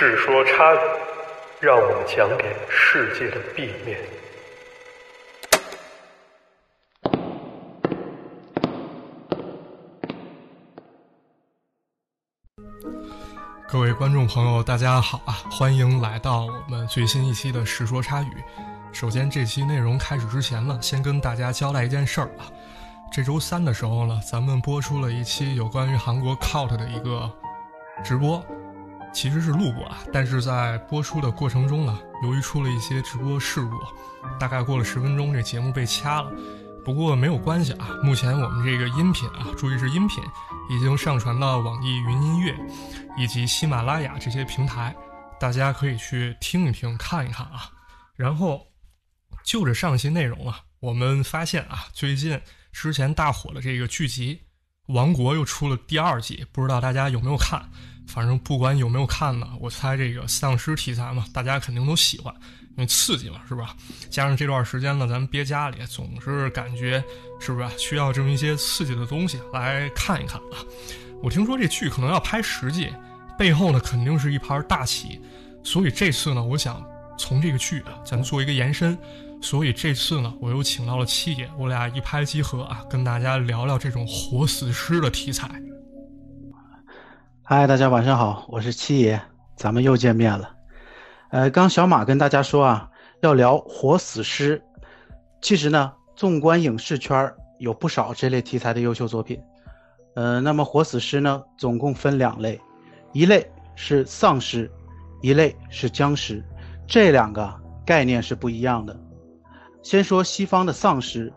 世说差语，让我们讲给世界的 B 面。各位观众朋友，大家好啊！欢迎来到我们最新一期的《世说差语》。首先，这期内容开始之前呢，先跟大家交代一件事儿啊。这周三的时候呢，咱们播出了一期有关于韩国 Cult 的一个直播，其实是录过啊，但是在播出的过程中呢，由于出了一些直播事故，大概过了十分钟，这节目被掐了。不过没有关系啊，目前我们这个音频啊，注意是音频，已经上传到网易云音乐以及喜马拉雅这些平台，大家可以去听一听、看一看啊。然后就着上期内容啊，我们发现啊，最近之前大火的这个剧集《王国》又出了第二季，不知道大家有没有看？反正不管有没有看呢，我猜这个丧尸题材嘛，大家肯定都喜欢。因为刺激嘛，是吧？加上这段时间呢，咱们憋家里，总是感觉是不是需要这么一些刺激的东西来看一看啊？我听说这剧可能要拍十季，背后呢肯定是一盘大棋，所以这次呢，我想从这个剧啊，咱做一个延伸。所以这次呢，我又请到了七爷，我俩一拍即合啊，跟大家聊聊这种活死尸的题材。嗨，大家晚上好，我是七爷，咱们又见面了。呃，刚小马跟大家说啊，要聊活死尸。其实呢，纵观影视圈有不少这类题材的优秀作品。呃，那么活死尸呢，总共分两类，一类是丧尸，一类是僵尸，这两个概念是不一样的。先说西方的丧尸，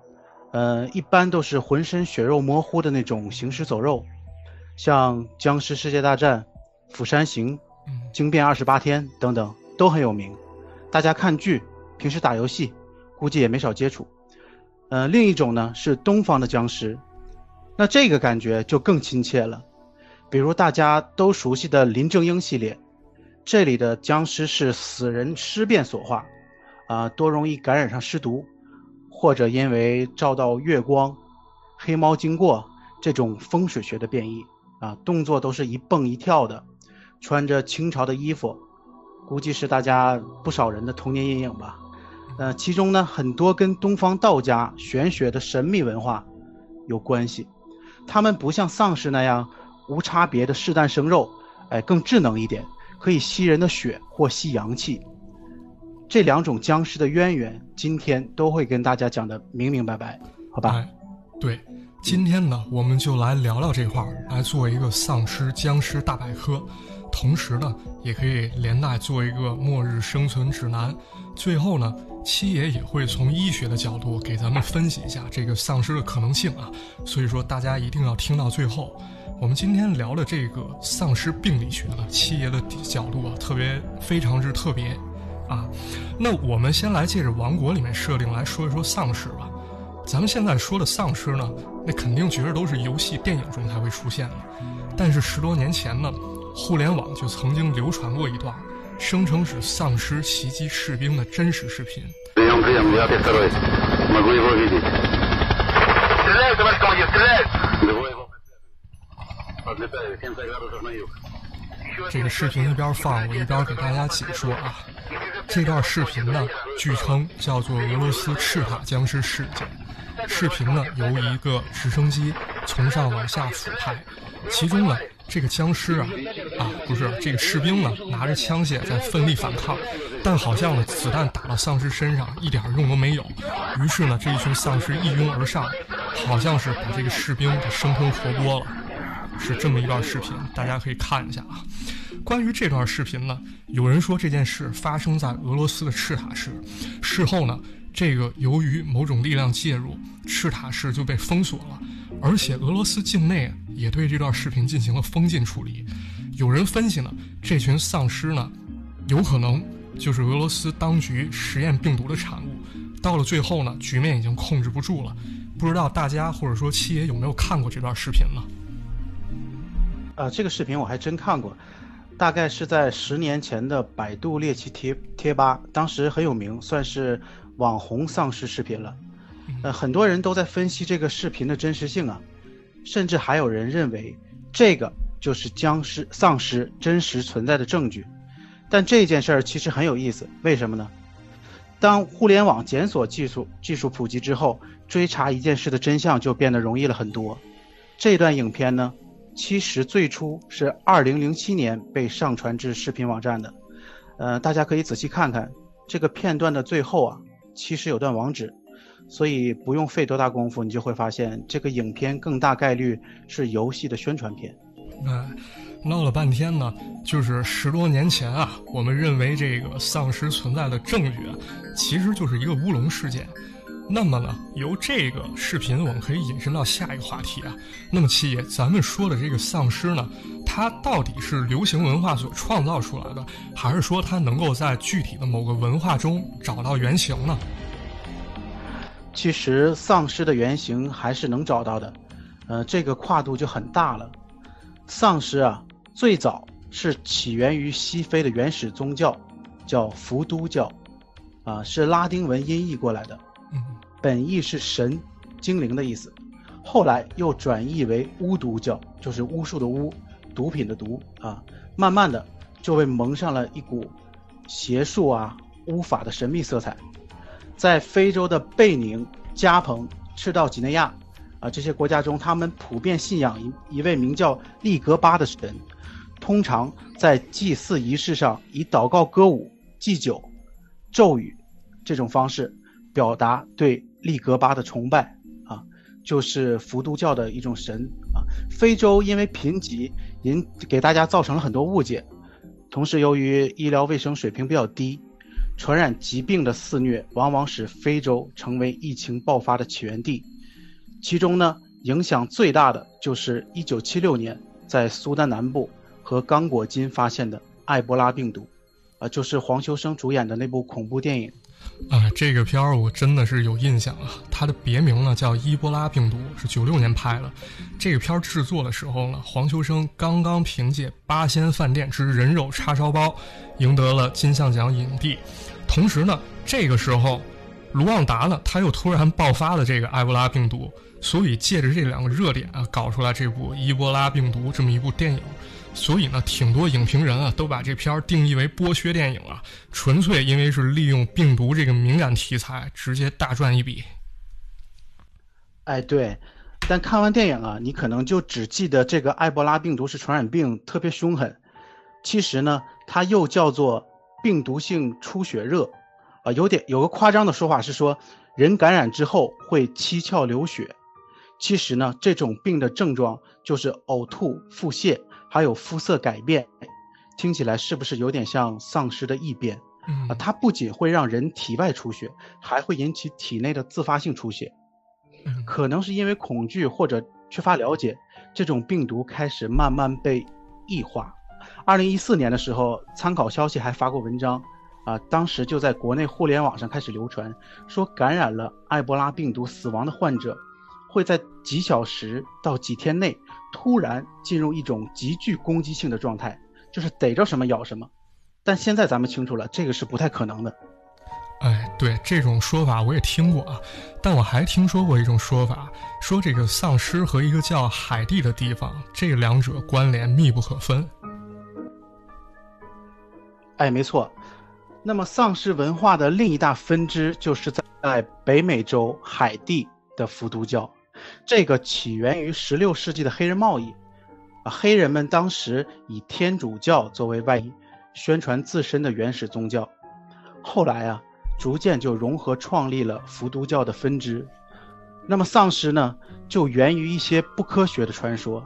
呃，一般都是浑身血肉模糊的那种行尸走肉，像《僵尸世界大战》《釜山行》《惊变二十八天》等等。都很有名，大家看剧，平时打游戏，估计也没少接触。呃，另一种呢是东方的僵尸，那这个感觉就更亲切了。比如大家都熟悉的林正英系列，这里的僵尸是死人尸变所化，啊，多容易感染上尸毒，或者因为照到月光、黑猫经过这种风水学的变异，啊，动作都是一蹦一跳的，穿着清朝的衣服。估计是大家不少人的童年阴影吧，呃，其中呢很多跟东方道家玄学的神秘文化有关系，他们不像丧尸那样无差别的试诞生肉，哎，更智能一点，可以吸人的血或吸阳气。这两种僵尸的渊源，今天都会跟大家讲的明明白白，好吧？对，今天呢，我们就来聊聊这块儿，来做一个丧尸僵尸大百科。同时呢，也可以连带做一个末日生存指南。最后呢，七爷也会从医学的角度给咱们分析一下这个丧尸的可能性啊。所以说，大家一定要听到最后。我们今天聊的这个丧尸病理学呢，七爷的角度啊，特别非常之特别啊。那我们先来借着《王国》里面设定来说一说丧尸吧。咱们现在说的丧尸呢，那肯定觉得都是游戏、电影中才会出现的。但是十多年前呢。互联网就曾经流传过一段，声称是丧尸袭击士兵的真实视频。这个视频一边放，我一边给大家解说啊。这段视频呢，据称叫做俄罗斯赤塔僵尸事件。视频呢，由一个直升机从上往下俯拍，其中呢。这个僵尸啊，啊，不是这个士兵呢，拿着枪械在奋力反抗，但好像呢，子弹打到丧尸身上一点用都没有。于是呢，这一群丧尸一拥而上，好像是把这个士兵给生吞活剥了。是这么一段视频，大家可以看一下啊。关于这段视频呢，有人说这件事发生在俄罗斯的赤塔市，事后呢，这个由于某种力量介入，赤塔市就被封锁了。而且俄罗斯境内也对这段视频进行了封禁处理。有人分析呢，这群丧尸呢，有可能就是俄罗斯当局实验病毒的产物。到了最后呢，局面已经控制不住了。不知道大家或者说七爷有没有看过这段视频呢？啊，这个视频我还真看过，大概是在十年前的百度猎奇贴贴吧，当时很有名，算是网红丧尸视频了。呃，很多人都在分析这个视频的真实性啊，甚至还有人认为这个就是僵尸、丧尸真实存在的证据。但这件事儿其实很有意思，为什么呢？当互联网检索技术技术普及之后，追查一件事的真相就变得容易了很多。这段影片呢，其实最初是2007年被上传至视频网站的，呃，大家可以仔细看看这个片段的最后啊，其实有段网址，所以不用费多大功夫，你就会发现这个影片更大概率是游戏的宣传片。那，闹了半天呢，就是十多年前啊，我们认为这个丧尸存在的证据啊，其实就是一个乌龙事件。那么呢，由这个视频我们可以引申到下一个话题啊。那么七爷，咱们说的这个丧尸呢，它到底是流行文化所创造出来的，还是说它能够在具体的某个文化中找到原型呢？其实丧尸的原型还是能找到的，呃，这个跨度就很大了。丧尸啊，最早是起源于西非的原始宗教，叫伏都教，啊，是拉丁文音译过来的，本意是神、精灵的意思。后来又转译为巫毒教，就是巫术的巫，毒品的毒啊。慢慢的就被蒙上了一股邪术啊、巫法的神秘色彩。在非洲的贝宁、加蓬、赤道几内亚。啊，这些国家中，他们普遍信仰一一位名叫利格巴的神，通常在祭祀仪式上以祷告、歌舞、祭酒、咒语这种方式表达对利格巴的崇拜。啊，就是伏都教的一种神。啊，非洲因为贫瘠，引给大家造成了很多误解，同时由于医疗卫生水平比较低，传染疾病的肆虐往往使非洲成为疫情爆发的起源地。其中呢，影响最大的就是1976年在苏丹南部和刚果金发现的埃博拉病毒，啊，就是黄秋生主演的那部恐怖电影。啊，这个片儿我真的是有印象啊。它的别名呢叫伊波拉病毒，是九六年拍的。这个片儿制作的时候呢，黄秋生刚刚凭借《八仙饭店之人肉叉烧包》赢得了金像奖影帝，同时呢，这个时候卢旺达呢他又突然爆发了这个埃博拉病毒。所以借着这两个热点啊，搞出来这部《伊波拉病毒》这么一部电影，所以呢，挺多影评人啊都把这片儿定义为剥削电影啊，纯粹因为是利用病毒这个敏感题材，直接大赚一笔。哎，对，但看完电影啊，你可能就只记得这个埃博拉病毒是传染病，特别凶狠。其实呢，它又叫做病毒性出血热，啊，有点有个夸张的说法是说，人感染之后会七窍流血。其实呢，这种病的症状就是呕吐、腹泻，还有肤色改变。听起来是不是有点像丧尸的异变？啊，它不仅会让人体外出血，还会引起体内的自发性出血。可能是因为恐惧或者缺乏了解，这种病毒开始慢慢被异化。二零一四年的时候，参考消息还发过文章，啊，当时就在国内互联网上开始流传，说感染了埃博拉病毒死亡的患者。会在几小时到几天内突然进入一种极具攻击性的状态，就是逮着什么咬什么。但现在咱们清楚了，这个是不太可能的。哎，对这种说法我也听过啊，但我还听说过一种说法，说这个丧尸和一个叫海地的地方，这两者关联密不可分。哎，没错。那么丧尸文化的另一大分支就是在北美洲海地的伏都教。这个起源于16世纪的黑人贸易，啊，黑人们当时以天主教作为外衣，宣传自身的原始宗教。后来啊，逐渐就融合创立了伏都教的分支。那么丧尸呢，就源于一些不科学的传说。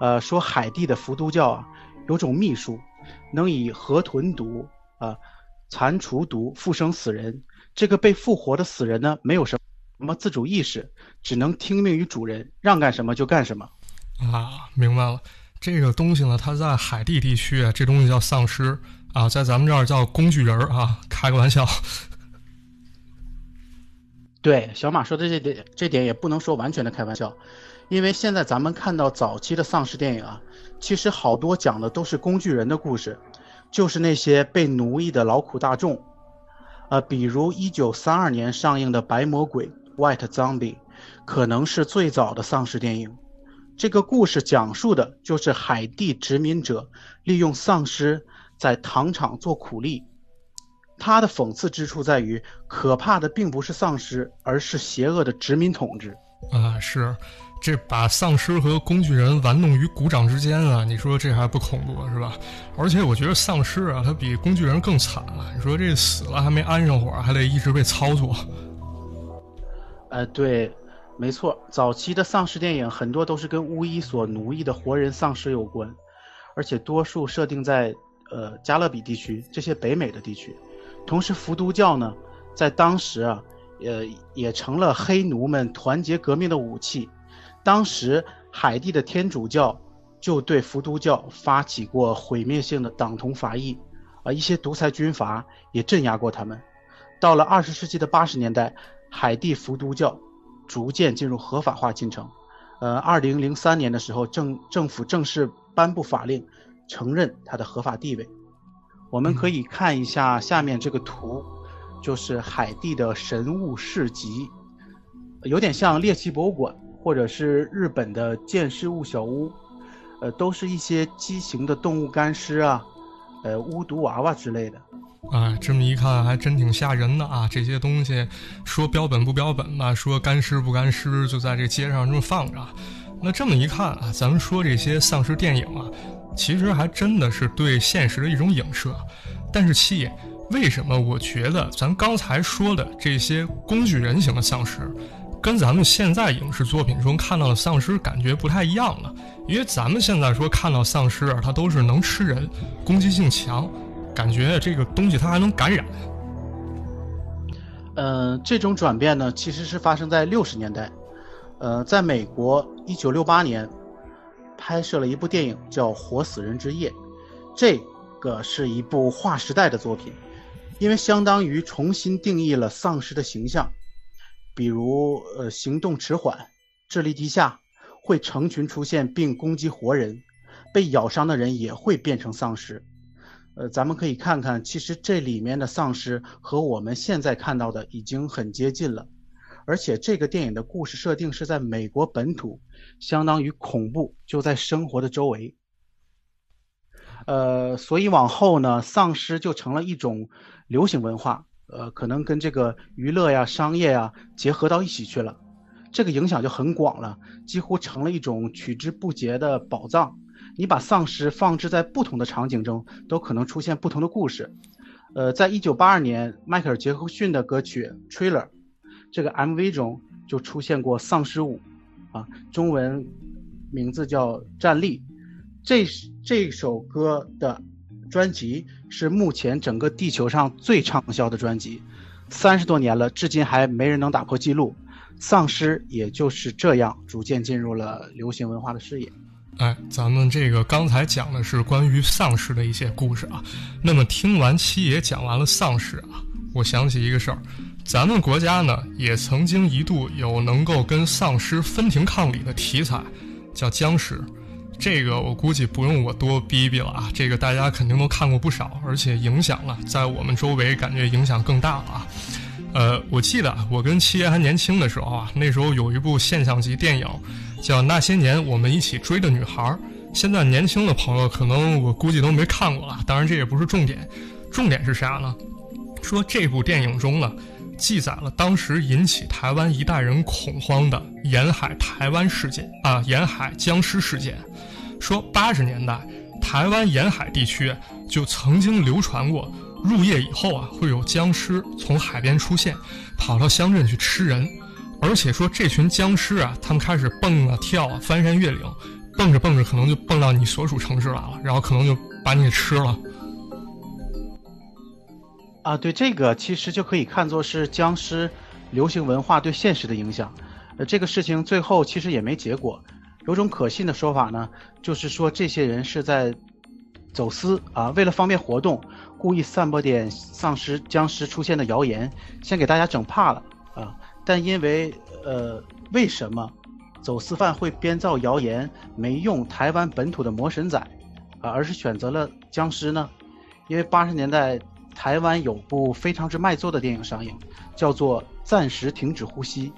呃，说海地的伏都教啊，有种秘术，能以河豚毒啊、蟾蜍毒复生死人。这个被复活的死人呢，没有什么。什么自主意识，只能听命于主人，让干什么就干什么。啊，明白了。这个东西呢，它在海地地区啊，这东西叫丧尸啊，在咱们这儿叫工具人啊。开个玩笑。对，小马说的这点，这点也不能说完全的开玩笑，因为现在咱们看到早期的丧尸电影啊，其实好多讲的都是工具人的故事，就是那些被奴役的劳苦大众。呃，比如一九三二年上映的《白魔鬼》（White Zombie），可能是最早的丧尸电影。这个故事讲述的就是海地殖民者利用丧尸在糖厂做苦力。他的讽刺之处在于，可怕的并不是丧尸，而是邪恶的殖民统治。啊，是，这把丧尸和工具人玩弄于股掌之间啊！你说这还不恐怖是吧？而且我觉得丧尸啊，它比工具人更惨啊！你说这死了还没安上火，还得一直被操作。呃，对，没错，早期的丧尸电影很多都是跟巫医所奴役的活人丧尸有关，而且多数设定在呃加勒比地区这些北美的地区。同时，伏都教呢，在当时啊，呃，也成了黑奴们团结革命的武器。当时，海地的天主教就对伏都教发起过毁灭性的党同伐异，啊，一些独裁军阀也镇压过他们。到了二十世纪的八十年代，海地伏都教逐渐进入合法化进程。呃，二零零三年的时候，政政府正式颁布法令，承认它的合法地位。我们可以看一下下面这个图，就是海地的神物市集，有点像猎奇博物馆或者是日本的见识物小屋，呃，都是一些畸形的动物干尸啊，呃，巫毒娃娃之类的。啊，这么一看还真挺吓人的啊！这些东西说标本不标本吧，说干尸不干尸，就在这街上这么放着。那这么一看啊，咱们说这些丧尸电影啊。其实还真的是对现实的一种影射，但是七，为什么我觉得咱刚才说的这些工具人型的丧尸，跟咱们现在影视作品中看到的丧尸感觉不太一样了？因为咱们现在说看到丧尸，它都是能吃人，攻击性强，感觉这个东西它还能感染。嗯，这种转变呢，其实是发生在六十年代，呃，在美国，一九六八年。拍摄了一部电影叫《活死人之夜》，这个是一部划时代的作品，因为相当于重新定义了丧尸的形象，比如呃行动迟缓、智力低下，会成群出现并攻击活人，被咬伤的人也会变成丧尸。呃，咱们可以看看，其实这里面的丧尸和我们现在看到的已经很接近了。而且这个电影的故事设定是在美国本土，相当于恐怖就在生活的周围。呃，所以往后呢，丧尸就成了一种流行文化，呃，可能跟这个娱乐呀、商业呀结合到一起去了，这个影响就很广了，几乎成了一种取之不竭的宝藏。你把丧尸放置在不同的场景中，都可能出现不同的故事。呃，在一九八二年，迈克尔·杰克逊的歌曲《Trailer》。这个 MV 中就出现过丧尸舞，啊，中文名字叫《站立》。这这首歌的专辑是目前整个地球上最畅销的专辑，三十多年了，至今还没人能打破记录。丧尸也就是这样逐渐进入了流行文化的视野。哎，咱们这个刚才讲的是关于丧尸的一些故事啊。那么听完七爷讲完了丧尸啊，我想起一个事儿。咱们国家呢，也曾经一度有能够跟丧尸分庭抗礼的题材，叫僵尸。这个我估计不用我多逼逼了啊，这个大家肯定都看过不少，而且影响了，在我们周围感觉影响更大了啊。呃，我记得我跟七爷还年轻的时候啊，那时候有一部现象级电影，叫《那些年我们一起追的女孩》。现在年轻的朋友可能我估计都没看过了，当然这也不是重点，重点是啥呢？说这部电影中呢。记载了当时引起台湾一代人恐慌的沿海台湾事件啊，沿海僵尸事件。说八十年代台湾沿海地区就曾经流传过，入夜以后啊会有僵尸从海边出现，跑到乡镇去吃人，而且说这群僵尸啊，他们开始蹦啊跳啊，翻山越岭，蹦着蹦着可能就蹦到你所属城市来了，然后可能就把你给吃了。啊，对这个其实就可以看作是僵尸流行文化对现实的影响。呃，这个事情最后其实也没结果。有种可信的说法呢，就是说这些人是在走私啊，为了方便活动，故意散播点丧尸、僵尸出现的谣言，先给大家整怕了啊。但因为呃，为什么走私犯会编造谣言，没用台湾本土的魔神仔啊，而是选择了僵尸呢？因为八十年代。台湾有部非常之卖座的电影上映，叫做《暂时停止呼吸》。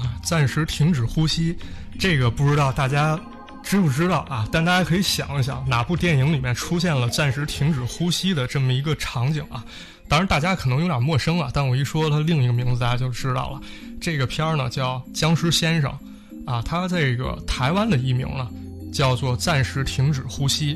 啊，暂时停止呼吸，这个不知道大家知不知道啊？但大家可以想一想，哪部电影里面出现了暂时停止呼吸的这么一个场景啊？当然，大家可能有点陌生了，但我一说它另一个名字，大家就知道了。这个片儿呢叫《僵尸先生》，啊，它这个台湾的译名呢叫做《暂时停止呼吸》。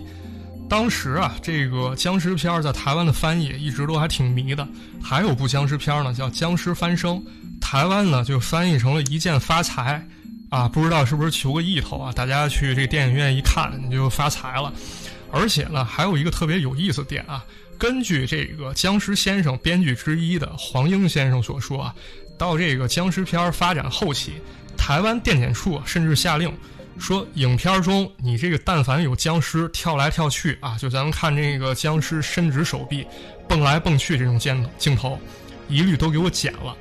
当时啊，这个僵尸片在台湾的翻译一直都还挺迷的。还有部僵尸片呢叫《僵尸翻生》，台湾呢就翻译成了一键发财。啊，不知道是不是求个意头啊？大家去这电影院一看，你就发财了。而且呢，还有一个特别有意思点啊。根据这个僵尸先生编剧之一的黄英先生所说啊，到这个僵尸片发展后期，台湾电检处甚至下令说，影片中你这个但凡有僵尸跳来跳去啊，就咱们看这个僵尸伸直手臂蹦来蹦去这种镜镜头，一律都给我剪了。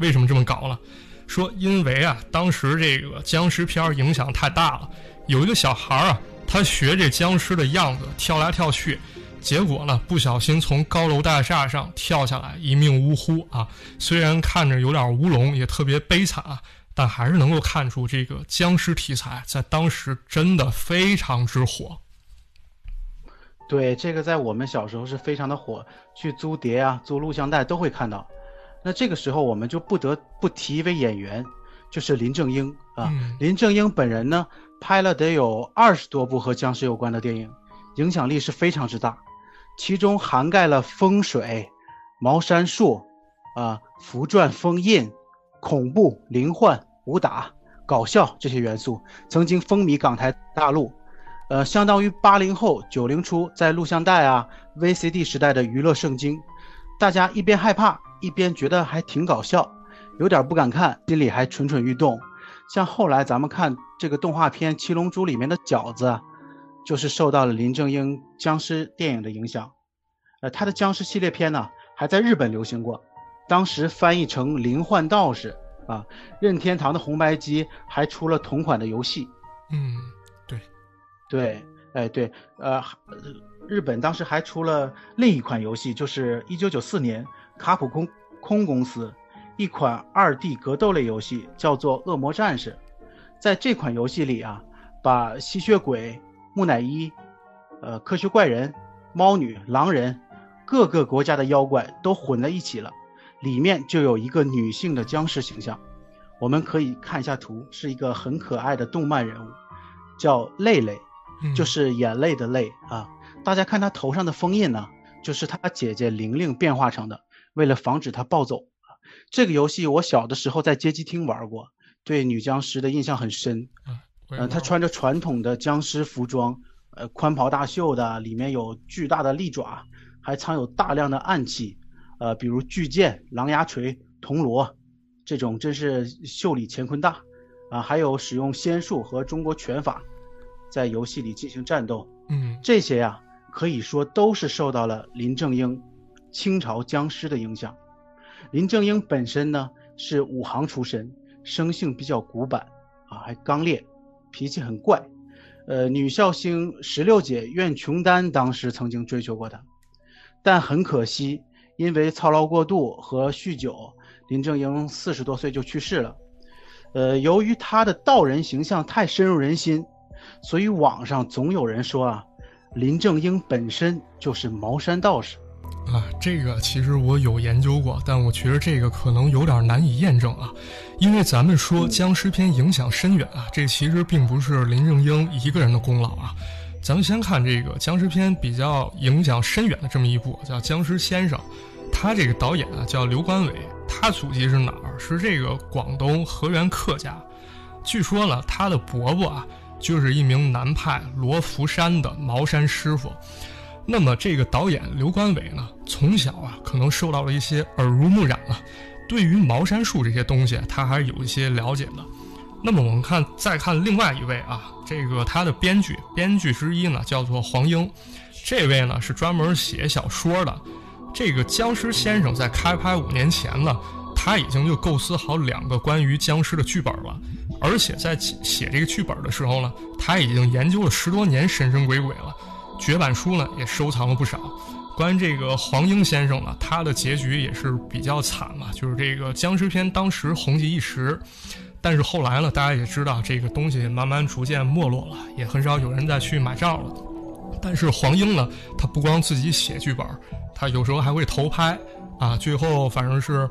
为什么这么搞了？说因为啊，当时这个僵尸片影响太大了，有一个小孩啊，他学这僵尸的样子跳来跳去。结果呢，不小心从高楼大厦上跳下来，一命呜呼啊！虽然看着有点乌龙，也特别悲惨啊，但还是能够看出这个僵尸题材在当时真的非常之火。对，这个在我们小时候是非常的火，去租碟啊、租录像带都会看到。那这个时候我们就不得不提一位演员，就是林正英啊。林正英本人呢，拍了得有二十多部和僵尸有关的电影，影响力是非常之大。其中涵盖了风水、茅山术、啊符篆封印、恐怖、灵幻、武打、搞笑这些元素，曾经风靡港台大陆，呃，相当于八零后、九零初在录像带啊、VCD 时代的娱乐圣经。大家一边害怕，一边觉得还挺搞笑，有点不敢看，心里还蠢蠢欲动。像后来咱们看这个动画片《七龙珠》里面的饺子。就是受到了林正英僵尸电影的影响，呃，他的僵尸系列片呢还在日本流行过，当时翻译成《灵幻道士》啊。任天堂的红白机还出了同款的游戏。嗯，对，对，哎对，呃，日本当时还出了另一款游戏，就是一九九四年卡普空空公司一款二 D 格斗类游戏，叫做《恶魔战士》。在这款游戏里啊，把吸血鬼。木乃伊，呃，科学怪人、猫女、狼人，各个国家的妖怪都混在一起了，里面就有一个女性的僵尸形象，我们可以看一下图，是一个很可爱的动漫人物，叫泪泪，就是眼泪的泪啊。大家看她头上的封印呢，就是她姐姐玲玲变化成的，为了防止她暴走这个游戏我小的时候在街机厅玩过，对女僵尸的印象很深。嗯，她穿着传统的僵尸服装，呃，宽袍大袖的，里面有巨大的利爪，还藏有大量的暗器，呃，比如巨剑、狼牙锤、铜锣，这种真是袖里乾坤大，啊，还有使用仙术和中国拳法，在游戏里进行战斗，嗯，这些呀，可以说都是受到了林正英清朝僵尸的影响。林正英本身呢是武行出身，生性比较古板，啊，还刚烈。脾气很怪，呃，女笑星石榴姐苑琼丹当时曾经追求过他，但很可惜，因为操劳过度和酗酒，林正英四十多岁就去世了。呃，由于他的道人形象太深入人心，所以网上总有人说啊，林正英本身就是茅山道士。啊，这个其实我有研究过，但我觉得这个可能有点难以验证啊，因为咱们说僵尸片影响深远啊，这其实并不是林正英一个人的功劳啊。咱们先看这个僵尸片比较影响深远的这么一部，叫《僵尸先生》，他这个导演啊叫刘关伟，他祖籍是哪儿？是这个广东河源客家。据说呢，他的伯伯啊就是一名南派罗浮山的茅山师傅。那么这个导演刘关伟呢，从小啊可能受到了一些耳濡目染啊，对于茅山术这些东西他还是有一些了解的。那么我们看再看另外一位啊，这个他的编剧编剧之一呢叫做黄英，这位呢是专门写小说的。这个僵尸先生在开拍五年前呢，他已经就构思好两个关于僵尸的剧本了，而且在写这个剧本的时候呢，他已经研究了十多年神神鬼鬼了。绝版书呢也收藏了不少。关于这个黄英先生呢，他的结局也是比较惨嘛，就是这个僵尸片当时红极一时，但是后来呢，大家也知道这个东西慢慢逐渐没落了，也很少有人再去买账了。但是黄英呢，他不光自己写剧本，他有时候还会投拍啊。最后反正是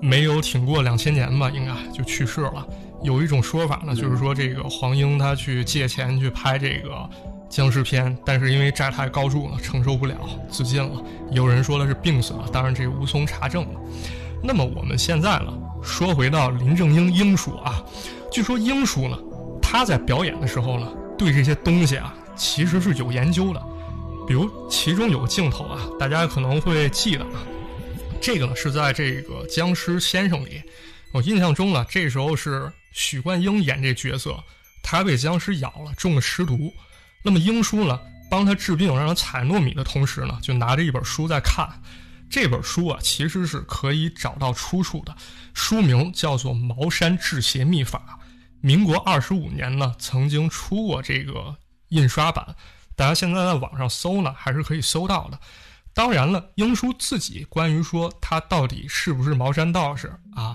没有挺过两千年吧，应该就去世了。有一种说法呢，就是说这个黄英他去借钱去拍这个僵尸片，但是因为债台高筑呢，承受不了，自尽了。有人说的是病死了，当然这无从查证了。那么我们现在呢，说回到林正英英叔啊，据说英叔呢，他在表演的时候呢，对这些东西啊。其实是有研究的，比如其中有个镜头啊，大家可能会记得啊，这个呢是在这个《僵尸先生》里，我印象中呢，这时候是许冠英演这角色，他被僵尸咬了，中了尸毒，那么英叔呢帮他治病，让他采糯米的同时呢，就拿着一本书在看，这本书啊其实是可以找到出处的，书名叫做《茅山治邪秘法》，民国二十五年呢曾经出过这个。印刷版，大家现在在网上搜呢，还是可以搜到的。当然了，英叔自己关于说他到底是不是茅山道士啊，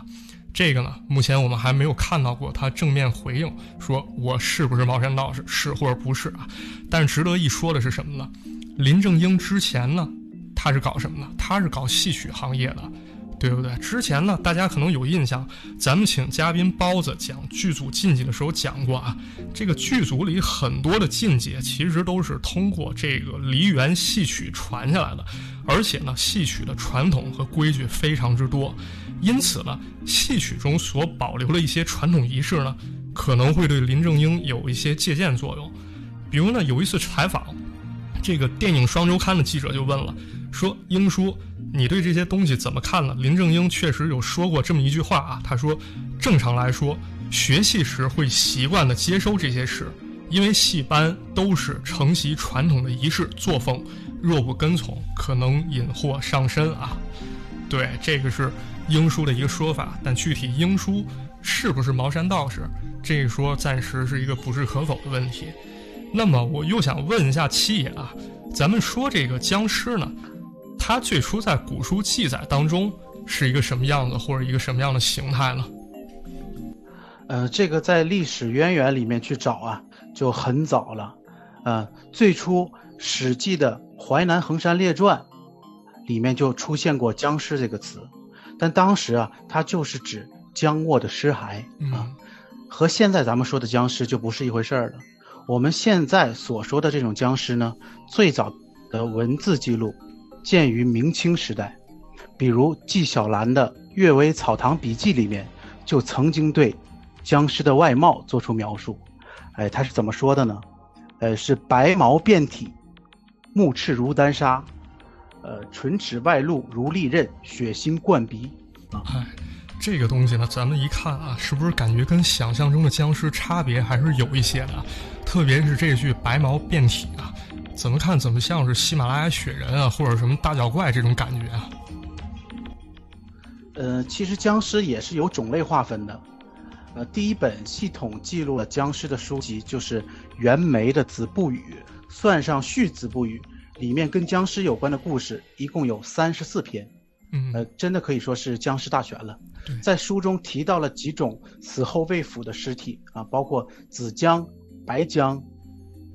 这个呢，目前我们还没有看到过他正面回应，说我是不是茅山道士，是或者不是啊。但值得一说的是什么呢？林正英之前呢，他是搞什么呢？他是搞戏曲行业的。对不对？之前呢，大家可能有印象，咱们请嘉宾包子讲剧组禁忌的时候讲过啊。这个剧组里很多的禁忌，其实都是通过这个梨园戏曲传下来的，而且呢，戏曲的传统和规矩非常之多，因此呢，戏曲中所保留的一些传统仪式呢，可能会对林正英有一些借鉴作用。比如呢，有一次采访，这个电影双周刊的记者就问了，说英叔。你对这些东西怎么看呢？林正英确实有说过这么一句话啊，他说：“正常来说，学戏时会习惯的接收这些事，因为戏班都是承袭传统的仪式作风，若不跟从，可能引祸上身啊。”对，这个是英叔的一个说法，但具体英叔是不是茅山道士，这一说暂时是一个不置可否的问题。那么我又想问一下七爷啊，咱们说这个僵尸呢？它最初在古书记载当中是一个什么样子，或者一个什么样的形态呢？呃，这个在历史渊源里面去找啊，就很早了。呃，最初《史记》的《淮南衡山列传》里面就出现过“僵尸”这个词，但当时啊，它就是指僵卧的尸骸啊，和现在咱们说的僵尸就不是一回事儿了。我们现在所说的这种僵尸呢，最早的文字记录。见于明清时代，比如纪晓岚的《阅微草堂笔记》里面，就曾经对僵尸的外貌做出描述。哎，他是怎么说的呢？呃，是白毛遍体，目赤如丹砂，呃，唇齿外露如利刃，血腥灌鼻。哎，这个东西呢，咱们一看啊，是不是感觉跟想象中的僵尸差别还是有一些的？特别是这句“白毛遍体”啊。怎么看怎么像是喜马拉雅雪人啊，或者什么大脚怪这种感觉啊？呃，其实僵尸也是有种类划分的。呃，第一本系统记录了僵尸的书籍就是袁枚的《子不语》，算上《续子不语》，里面跟僵尸有关的故事一共有三十四篇。嗯，呃，真的可以说是僵尸大全了。在书中提到了几种死后未腐的尸体啊，包括紫僵、白僵、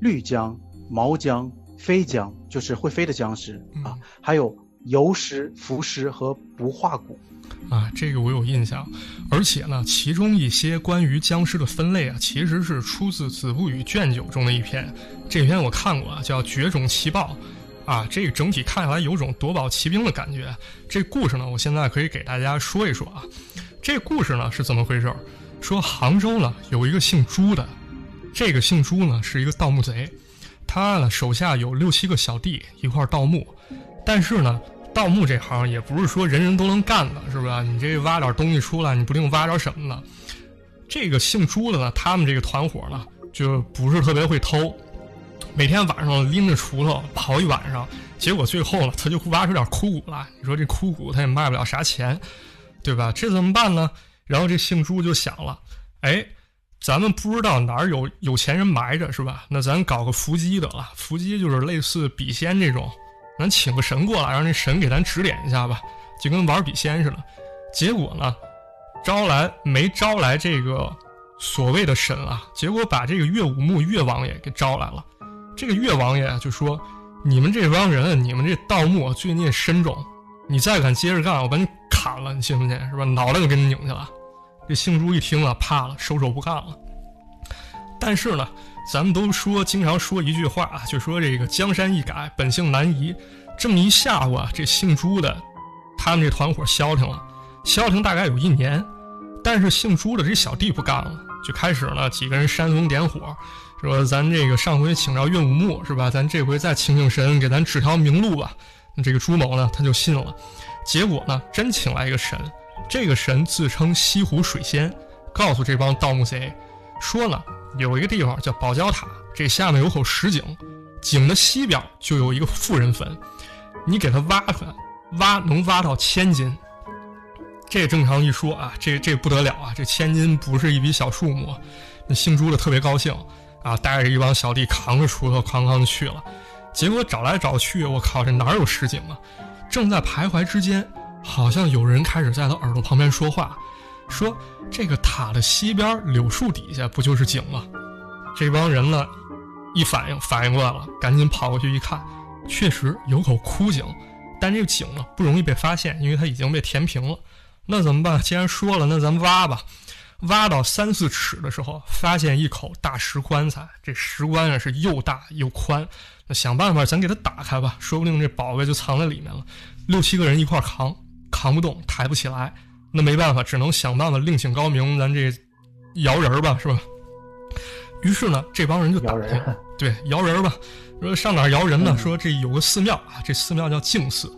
绿僵。毛僵、飞僵就是会飞的僵尸啊，还有游尸、浮尸和不化骨啊，这个我有印象。而且呢，其中一些关于僵尸的分类啊，其实是出自《子不语》卷九中的一篇。这篇我看过啊，叫《绝种奇豹》啊，这个整体看下来有种夺宝奇兵的感觉。这故事呢，我现在可以给大家说一说啊。这故事呢是怎么回事？说杭州呢有一个姓朱的，这个姓朱呢是一个盗墓贼。他呢手下有六七个小弟一块盗墓，但是呢，盗墓这行也不是说人人都能干的，是吧？你这挖点东西出来，你不定挖着什么呢？这个姓朱的呢，他们这个团伙呢，就不是特别会偷，每天晚上拎着锄头刨一晚上，结果最后呢，他就挖出点枯骨来。你说这枯骨他也卖不了啥钱，对吧？这怎么办呢？然后这姓朱就想了，哎。咱们不知道哪儿有有钱人埋着是吧？那咱搞个伏击得了，伏击就是类似笔仙这种，咱请个神过来，让那神给咱指点一下吧，就跟玩笔仙似的。结果呢，招来没招来这个所谓的神啊，结果把这个岳武穆岳王爷给招来了。这个岳王爷就说：“你们这帮人，你们这盗墓罪孽深重，你再敢接着干，我把你砍了，你信不信？是吧？脑袋就给你拧下来。”这姓朱一听啊，怕了，收手不干了。但是呢，咱们都说经常说一句话啊，就说这个江山易改，本性难移。这么一吓唬啊，这姓朱的，他们这团伙消停了，消停大概有一年。但是姓朱的这小弟不干了，就开始呢，几个人煽风点火，说咱这个上回请着岳武穆是吧？咱这回再请请神，给咱指条明路吧。那这个朱某呢，他就信了。结果呢，真请来一个神，这个神自称西湖水仙，告诉这帮盗墓贼，说呢。有一个地方叫宝焦塔，这下面有口石井，井的西边就有一个富人坟，你给他挖出来，挖能挖到千金。这正常一说啊，这这不得了啊，这千金不是一笔小数目。那姓朱的特别高兴啊，带着一帮小弟扛着锄头哐哐的去了。结果找来找去，我靠，这哪有石井啊？正在徘徊之间，好像有人开始在他耳朵旁边说话。说这个塔的西边柳树底下不就是井吗？这帮人呢，一反应反应过来了，赶紧跑过去一看，确实有口枯井，但这个井呢不容易被发现，因为它已经被填平了。那怎么办？既然说了，那咱们挖吧。挖到三四尺的时候，发现一口大石棺材，这石棺啊是又大又宽。那想办法，咱给它打开吧，说不定这宝贝就藏在里面了。六七个人一块扛，扛不动，抬不起来。那没办法，只能想办法另请高明，咱这摇人吧，是吧？于是呢，这帮人就打人，对，摇人吧。说上哪摇人呢？说这有个寺庙啊，这寺庙叫净寺，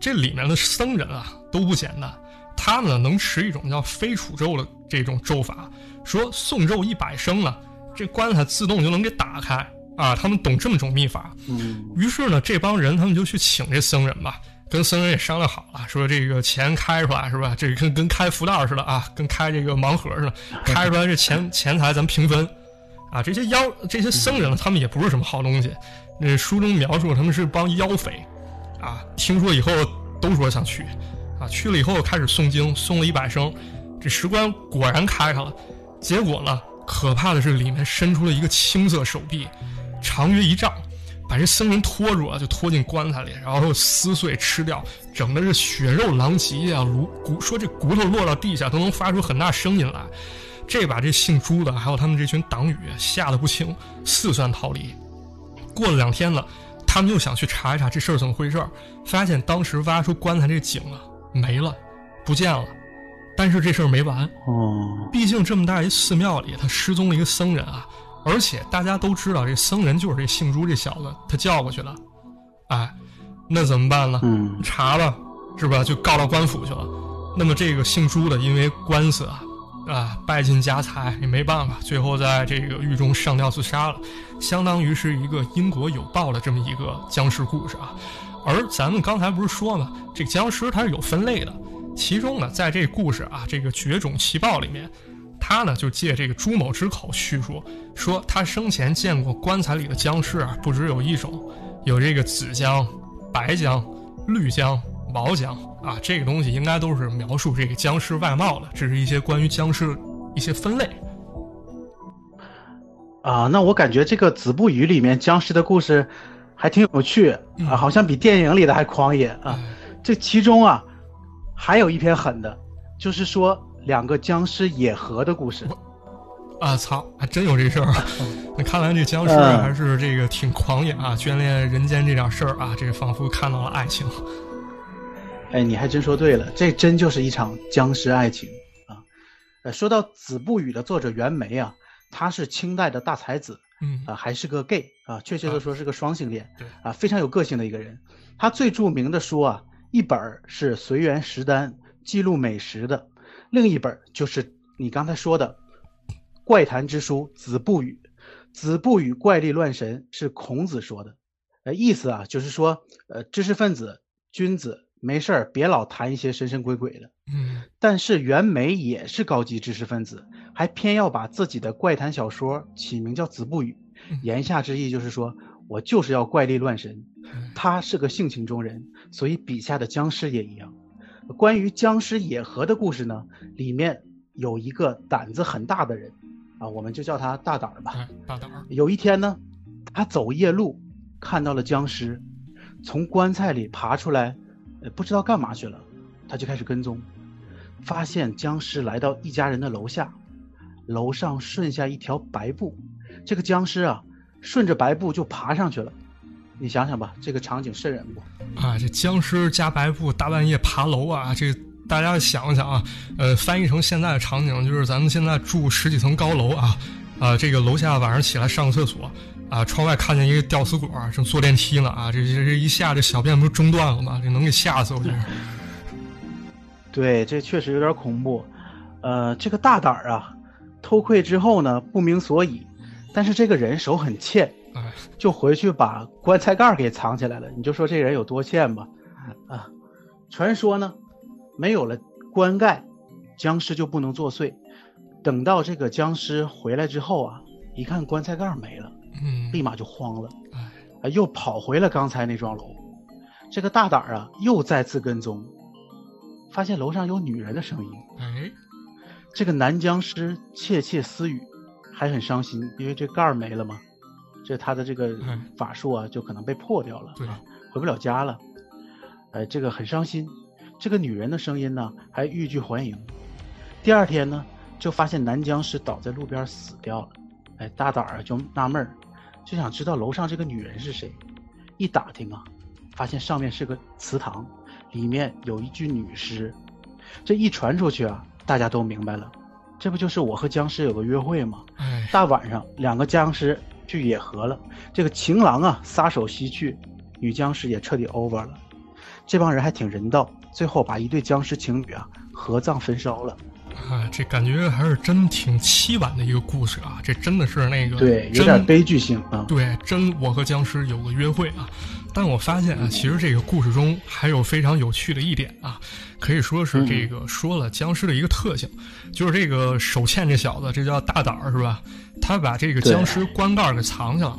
这里面的僧人啊都不简单，他们呢能持一种叫飞杵咒的这种咒法，说诵咒一百声呢，这棺材自动就能给打开啊。他们懂这么种秘法。于是呢，这帮人他们就去请这僧人吧。跟僧人也商量好了，说这个钱开出来是吧？这跟跟开福袋似的啊，跟开这个盲盒似的，开出来这钱钱财咱们平分，啊，这些妖这些僧人呢，他们也不是什么好东西，那书中描述他们是帮妖匪，啊，听说以后都说想去，啊，去了以后开始诵经，诵了一百声，这石棺果然开开了，结果呢，可怕的是里面伸出了一个青色手臂，长约一丈。把这僧人拖住啊，就拖进棺材里，然后撕碎吃掉，整的是血肉狼藉啊！颅骨说这骨头落到地下都能发出很大声音来，这把这姓朱的还有他们这群党羽吓得不轻，四散逃离。过了两天了，他们又想去查一查这事儿怎么回事，发现当时挖出棺材这井啊没了，不见了。但是这事儿没完哦，毕竟这么大一寺庙里，他失踪了一个僧人啊。而且大家都知道，这僧人就是这姓朱这小子，他叫过去了，哎，那怎么办呢？嗯，查吧，是吧？就告到官府去了。那么这个姓朱的，因为官司啊，啊，败尽家财，也没办法，最后在这个狱中上吊自杀了，相当于是一个因果有报的这么一个僵尸故事啊。而咱们刚才不是说吗？这个僵尸它是有分类的，其中呢，在这故事啊，这个绝种奇报里面。他呢，就借这个朱某之口叙述，说他生前见过棺材里的僵尸啊，不只有一种，有这个紫僵、白僵、绿僵、毛僵啊，这个东西应该都是描述这个僵尸外貌的，这是一些关于僵尸一些分类。啊，那我感觉这个《子不语》里面僵尸的故事还挺有趣啊，好像比电影里的还狂野啊。这其中啊，还有一篇狠的，就是说。两个僵尸野合的故事，啊操，还真有这事儿！那看来这僵尸还是这个挺狂野啊，眷恋人间这点事儿啊，这仿佛看到了爱情。哎，你还真说对了，这真就是一场僵尸爱情啊！呃，说到《子不语》的作者袁枚啊，他是清代的大才子，嗯啊，还是个 gay 啊，确切的说是个双性恋，对啊，非常有个性的一个人。他最著名的书啊，一本是《随园食单》，记录美食的。另一本就是你刚才说的怪谈之书《子不语》，《子不语》怪力乱神是孔子说的，呃，意思啊就是说，呃，知识分子、君子没事儿别老谈一些神神鬼鬼的。嗯，但是袁枚也是高级知识分子，还偏要把自己的怪谈小说起名叫《子不语》，言下之意就是说我就是要怪力乱神。他是个性情中人，所以笔下的僵尸也一样。关于僵尸野河的故事呢，里面有一个胆子很大的人，啊，我们就叫他大胆儿吧。哎，大胆儿，有一天呢，他走夜路，看到了僵尸，从棺材里爬出来，呃，不知道干嘛去了，他就开始跟踪，发现僵尸来到一家人的楼下，楼上顺下一条白布，这个僵尸啊，顺着白布就爬上去了。你想想吧，这个场景瘆人不？啊，这僵尸加白布，大半夜爬楼啊！这大家想想啊，呃，翻译成现在的场景，就是咱们现在住十几层高楼啊，啊，这个楼下晚上起来上个厕所啊，窗外看见一个吊死鬼正坐电梯呢啊，这这这一下这小便不是中断了吗？这能给吓死我！这是。对，这确实有点恐怖。呃，这个大胆儿啊，偷窥之后呢，不明所以，但是这个人手很欠。哎，就回去把棺材盖给藏起来了。你就说这人有多欠吧？啊，传说呢，没有了棺盖，僵尸就不能作祟。等到这个僵尸回来之后啊，一看棺材盖没了，嗯，立马就慌了，哎，又跑回了刚才那幢楼。这个大胆儿啊，又再次跟踪，发现楼上有女人的声音。哎，这个男僵尸窃窃私语，还很伤心，因为这盖儿没了嘛。这他的这个法术啊，就可能被破掉了，对，回不了家了，呃，这个很伤心。这个女人的声音呢，还欲拒还迎。第二天呢，就发现男僵尸倒在路边死掉了。哎，大胆儿就纳闷儿，就想知道楼上这个女人是谁。一打听啊，发现上面是个祠堂，里面有一具女尸。这一传出去啊，大家都明白了，这不就是我和僵尸有个约会吗？哎，大晚上两个僵尸。去野河了，这个情郎啊撒手西去，女僵尸也彻底 over 了。这帮人还挺人道，最后把一对僵尸情侣啊合葬焚烧了。啊，这感觉还是真挺凄婉的一个故事啊！这真的是那个对，有点悲剧性啊。对，真我和僵尸有个约会啊。但我发现啊，其实这个故事中还有非常有趣的一点啊，可以说是这个说了僵尸的一个特性，就是这个手欠这小子，这叫大胆儿是吧？他把这个僵尸棺盖给藏起来了，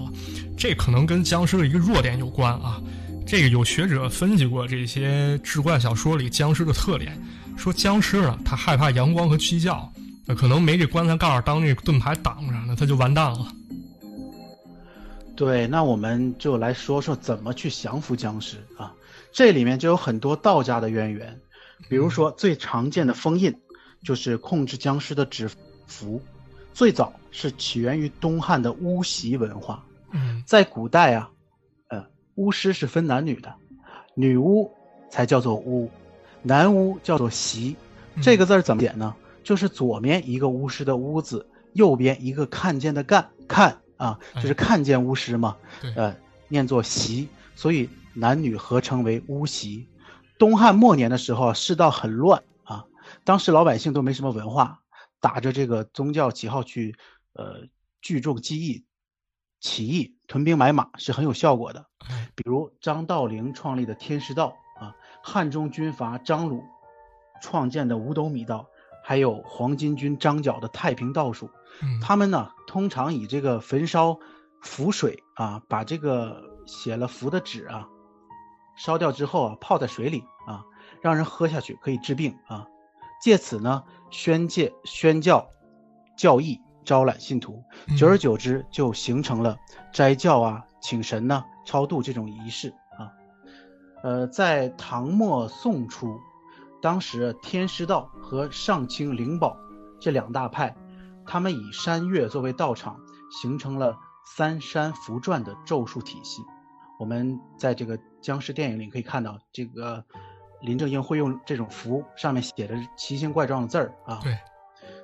这可能跟僵尸的一个弱点有关啊。这个有学者分析过这些志怪小说里僵尸的特点，说僵尸呢，他害怕阳光和鸡叫，那可能没这棺材盖当这个盾牌挡着，那他就完蛋了。对，那我们就来说说怎么去降服僵尸啊。这里面就有很多道家的渊源，比如说最常见的封印，就是控制僵尸的纸符，最早是起源于东汉的巫习文化。嗯，在古代啊，呃，巫师是分男女的，女巫才叫做巫，男巫叫做习。这个字儿怎么写呢？就是左边一个巫师的巫字，右边一个看见的干看。啊，就是看见巫师嘛，呃，念作习，所以男女合称为巫习。东汉末年的时候，世道很乱啊，当时老百姓都没什么文化，打着这个宗教旗号去，呃，聚众积义、起义、屯兵买马是很有效果的。比如张道陵创立的天师道啊，汉中军阀张鲁创建的五斗米道，还有黄巾军张角的太平道术。他们呢，通常以这个焚烧符水啊，把这个写了符的纸啊烧掉之后啊，泡在水里啊，让人喝下去可以治病啊，借此呢宣戒宣教教义，招揽信徒，久而久之就形成了斋教啊、请神呢、超度这种仪式啊。呃，在唐末宋初，当时天师道和上清灵宝这两大派。他们以山岳作为道场，形成了三山符篆的咒术体系。我们在这个僵尸电影里可以看到，这个林正英会用这种符，上面写着奇形怪状的字儿啊。对，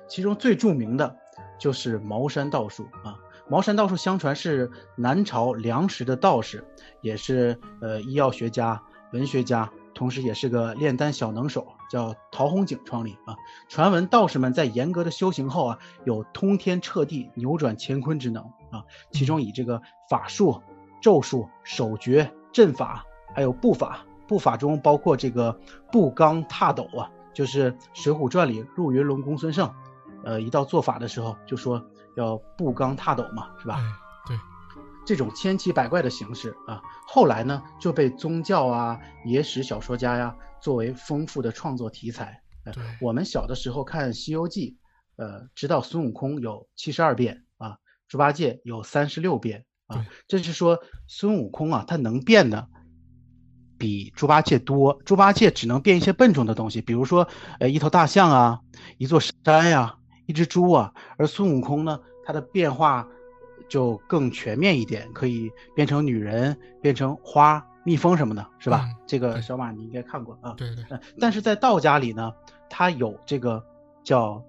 其中最著名的就是茅山道术啊。茅山道术相传是南朝梁时的道士，也是呃医药学家、文学家，同时也是个炼丹小能手。叫陶弘景创立啊，传闻道士们在严格的修行后啊，有通天彻地、扭转乾坤之能啊。其中以这个法术、咒术、手诀、阵法，还有步法，步法中包括这个步罡踏斗啊，就是《水浒传》里入云龙公孙胜，呃，一到做法的时候就说要步罡踏斗嘛，是吧？对，这种千奇百怪的形式啊，后来呢就被宗教啊、野史小说家呀。作为丰富的创作题材，呃，我们小的时候看《西游记》，呃，知道孙悟空有七十二变啊，猪八戒有三十六变啊，这是说孙悟空啊，他能变的比猪八戒多。猪八戒只能变一些笨重的东西，比如说呃一头大象啊，一座山呀，一只猪啊，而孙悟空呢，他的变化就更全面一点，可以变成女人，变成花。蜜蜂什么的，是吧？这个小马你应该看过啊。对对。但是在道家里呢，它有这个叫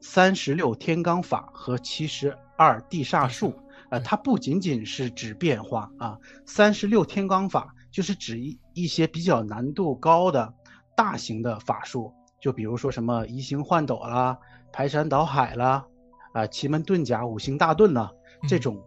三十六天罡法和七十二地煞术。呃，它不仅仅是指变化啊。三十六天罡法就是指一一些比较难度高的大型的法术，就比如说什么移形换斗啦、排山倒海啦、啊奇门遁甲、五行大遁呐这种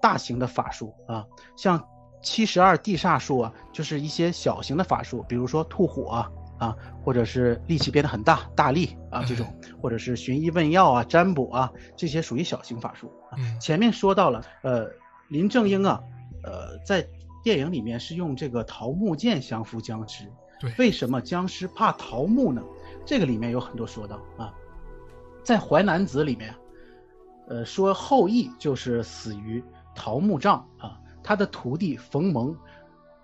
大型的法术啊，像。七十二地煞术啊，就是一些小型的法术，比如说吐火啊，啊或者是力气变得很大，大力啊这种，或者是寻医问药啊、占卜啊，这些属于小型法术。前面说到了，呃，林正英啊，呃，在电影里面是用这个桃木剑降服僵尸。对，为什么僵尸怕桃木呢？这个里面有很多说道啊，在《淮南子》里面，呃，说后羿就是死于桃木杖啊。他的徒弟冯蒙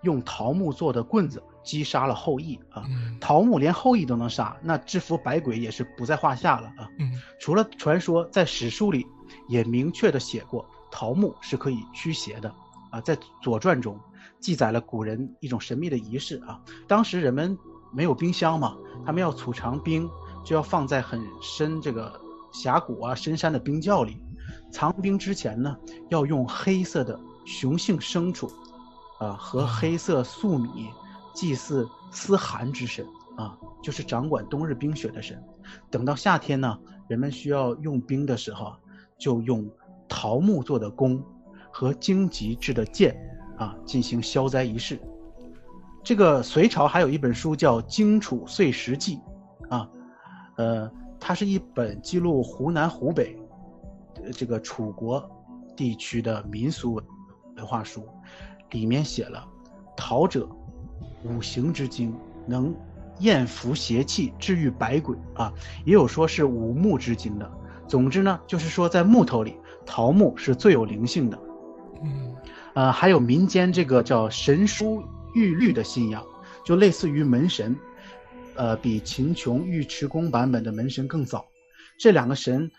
用桃木做的棍子击杀了后羿啊！桃木连后羿都能杀，那制服百鬼也是不在话下了啊！除了传说，在史书里也明确的写过桃木是可以驱邪的啊！在《左传》中记载了古人一种神秘的仪式啊！当时人们没有冰箱嘛，他们要储藏冰，就要放在很深这个峡谷啊、深山的冰窖里。藏冰之前呢，要用黑色的。雄性牲畜，啊，和黑色粟米祭祀思寒之神，啊，就是掌管冬日冰雪的神。等到夏天呢，人们需要用冰的时候，就用桃木做的弓和荆棘制的箭，啊，进行消灾仪式。这个隋朝还有一本书叫《荆楚岁时记》，啊，呃，它是一本记录湖南、湖北，这个楚国地区的民俗文。文化书里面写了，桃者五行之精，能验服邪气，治愈百鬼啊。也有说是五木之精的。总之呢，就是说在木头里，桃木是最有灵性的。嗯，呃，还有民间这个叫神书玉律的信仰，就类似于门神，呃，比秦琼、尉迟恭版本的门神更早。这两个神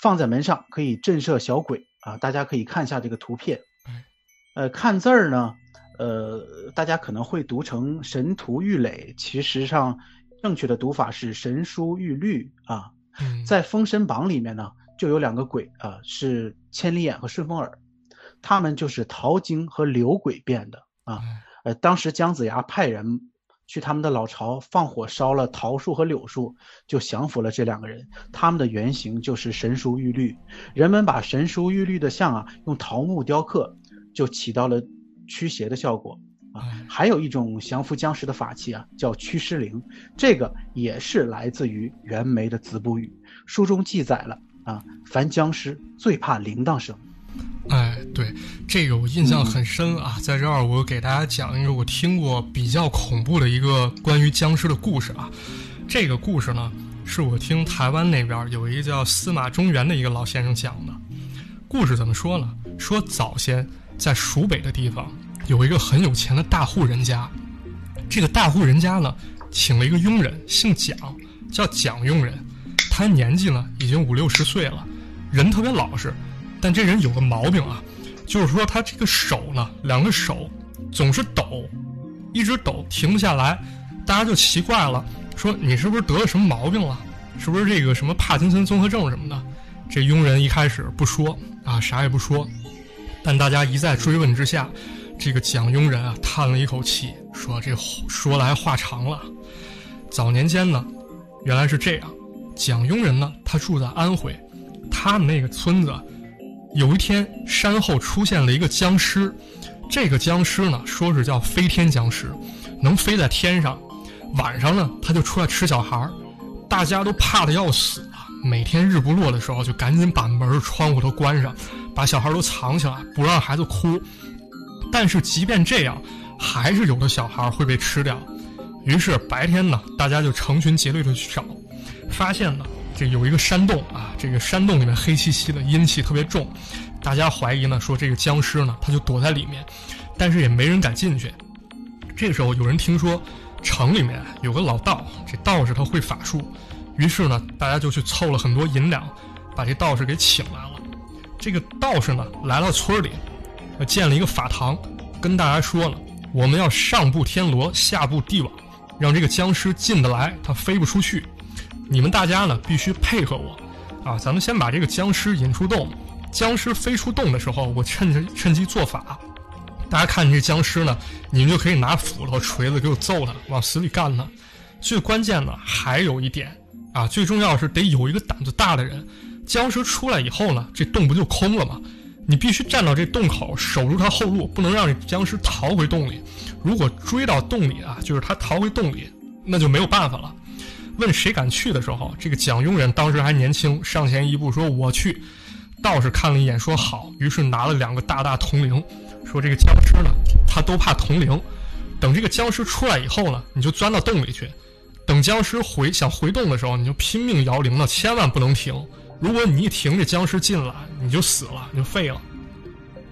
放在门上可以震慑小鬼啊。大家可以看一下这个图片。呃，看字儿呢，呃，大家可能会读成神图玉垒，其实上正确的读法是神书玉律啊。在《封神榜》里面呢，就有两个鬼啊，是千里眼和顺风耳，他们就是桃精和刘鬼变的啊。呃，当时姜子牙派人去他们的老巢放火烧了桃树和柳树，就降服了这两个人。他们的原型就是神书玉律，人们把神书玉律的像啊，用桃木雕刻。就起到了驱邪的效果啊！还有一种降服僵尸的法器啊，叫驱尸灵，这个也是来自于袁枚的《子不语》，书中记载了啊，凡僵尸最怕铃铛声。哎，对，这个我印象很深啊！在这儿我给大家讲一个我听过比较恐怖的一个关于僵尸的故事啊。这个故事呢，是我听台湾那边有一个叫司马中原的一个老先生讲的。故事怎么说呢？说早先。在蜀北的地方，有一个很有钱的大户人家。这个大户人家呢，请了一个佣人，姓蒋，叫蒋佣人。他年纪呢，已经五六十岁了，人特别老实。但这人有个毛病啊，就是说他这个手呢，两个手总是抖，一直抖，停不下来。大家就奇怪了，说你是不是得了什么毛病了？是不是这个什么帕金森综合症什么的？这佣人一开始不说啊，啥也不说。但大家一再追问之下，这个蒋庸人啊叹了一口气，说：“这说来话长了。早年间呢，原来是这样。蒋庸人呢，他住在安徽，他们那个村子，有一天山后出现了一个僵尸。这个僵尸呢，说是叫飞天僵尸，能飞在天上。晚上呢，他就出来吃小孩儿，大家都怕的要死啊。每天日不落的时候，就赶紧把门窗户都关上。”把小孩都藏起来，不让孩子哭。但是即便这样，还是有的小孩会被吃掉。于是白天呢，大家就成群结队的去找，发现呢，这有一个山洞啊，这个山洞里面黑漆漆的，阴气特别重，大家怀疑呢，说这个僵尸呢，他就躲在里面，但是也没人敢进去。这个时候有人听说城里面有个老道，这道士他会法术，于是呢，大家就去凑了很多银两，把这道士给请来了。这个道士呢，来到村里，建了一个法堂，跟大家说了，我们要上布天罗，下布地网，让这个僵尸进得来，他飞不出去。你们大家呢必须配合我，啊，咱们先把这个僵尸引出洞。僵尸飞出洞的时候，我趁着趁机做法。大家看这僵尸呢，你们就可以拿斧头、锤子给我揍他，往死里干他。最关键的还有一点啊，最重要是得有一个胆子大的人。僵尸出来以后呢，这洞不就空了吗？你必须站到这洞口，守住他后路，不能让这僵尸逃回洞里。如果追到洞里啊，就是他逃回洞里，那就没有办法了。问谁敢去的时候，这个蒋庸人当时还年轻，上前一步说：“我去。”道士看了一眼说：“好。”于是拿了两个大大铜铃，说：“这个僵尸呢，他都怕铜铃。等这个僵尸出来以后呢，你就钻到洞里去。等僵尸回想回洞的时候，你就拼命摇铃了，千万不能停。如果你一停，这僵尸进来，你就死了，你就废了。”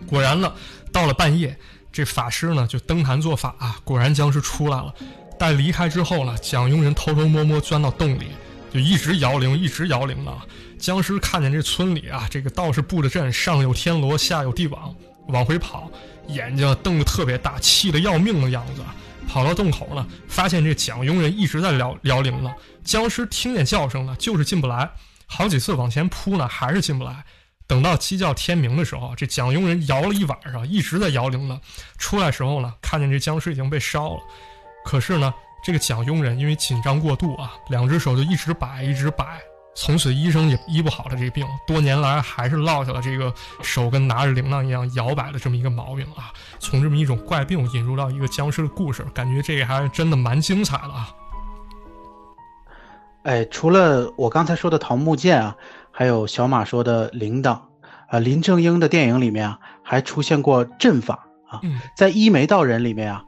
果然呢，到了半夜，这法师呢就登坛做法啊，果然僵尸出来了。待离开之后呢，蒋庸人偷偷摸摸钻到洞里，就一直摇铃，一直摇铃呢。僵尸看见这村里啊，这个道士布的阵，上有天罗，下有地网，往回跑，眼睛瞪得特别大，气得要命的样子。跑到洞口了，发现这蒋庸人一直在摇摇铃呢。僵尸听见叫声呢，就是进不来，好几次往前扑呢，还是进不来。等到鸡叫天明的时候，这蒋庸人摇了一晚上，一直在摇铃呢。出来时候呢，看见这僵尸已经被烧了。可是呢，这个蒋庸人因为紧张过度啊，两只手就一直摆，一直摆，从此医生也医不好他这病，多年来还是落下了这个手跟拿着铃铛一样摇摆的这么一个毛病啊。从这么一种怪病引入到一个僵尸的故事，感觉这个还真的蛮精彩的啊。哎，除了我刚才说的桃木剑啊，还有小马说的铃铛啊，林正英的电影里面啊，还出现过阵法啊，在《一眉道人》里面啊。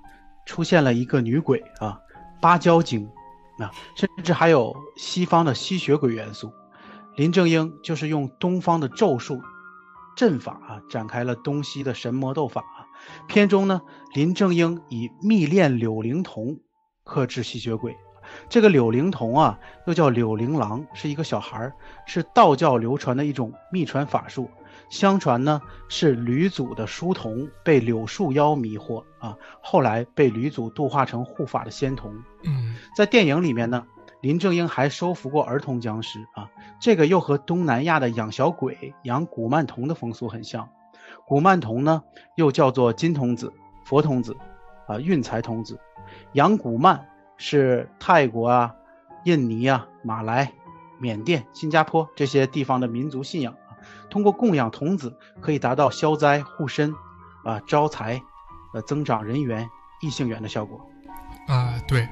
出现了一个女鬼啊，芭蕉精，啊，甚至还有西方的吸血鬼元素。林正英就是用东方的咒术、阵法啊，展开了东西的神魔斗法。片中呢，林正英以密炼柳灵童克制吸血鬼。这个柳灵童啊，又叫柳灵郎，是一个小孩儿，是道教流传的一种秘传法术。相传呢，是吕祖的书童被柳树妖迷惑啊，后来被吕祖度化成护法的仙童。嗯，在电影里面呢，林正英还收服过儿童僵尸啊，这个又和东南亚的养小鬼、养古曼童的风俗很像。古曼童呢，又叫做金童子、佛童子，啊，运财童子。养古曼是泰国啊、印尼啊、马来、缅甸、新加坡这些地方的民族信仰。通过供养童子，可以达到消灾护身，啊，招财，呃，增长人缘、异性缘的效果。啊，对，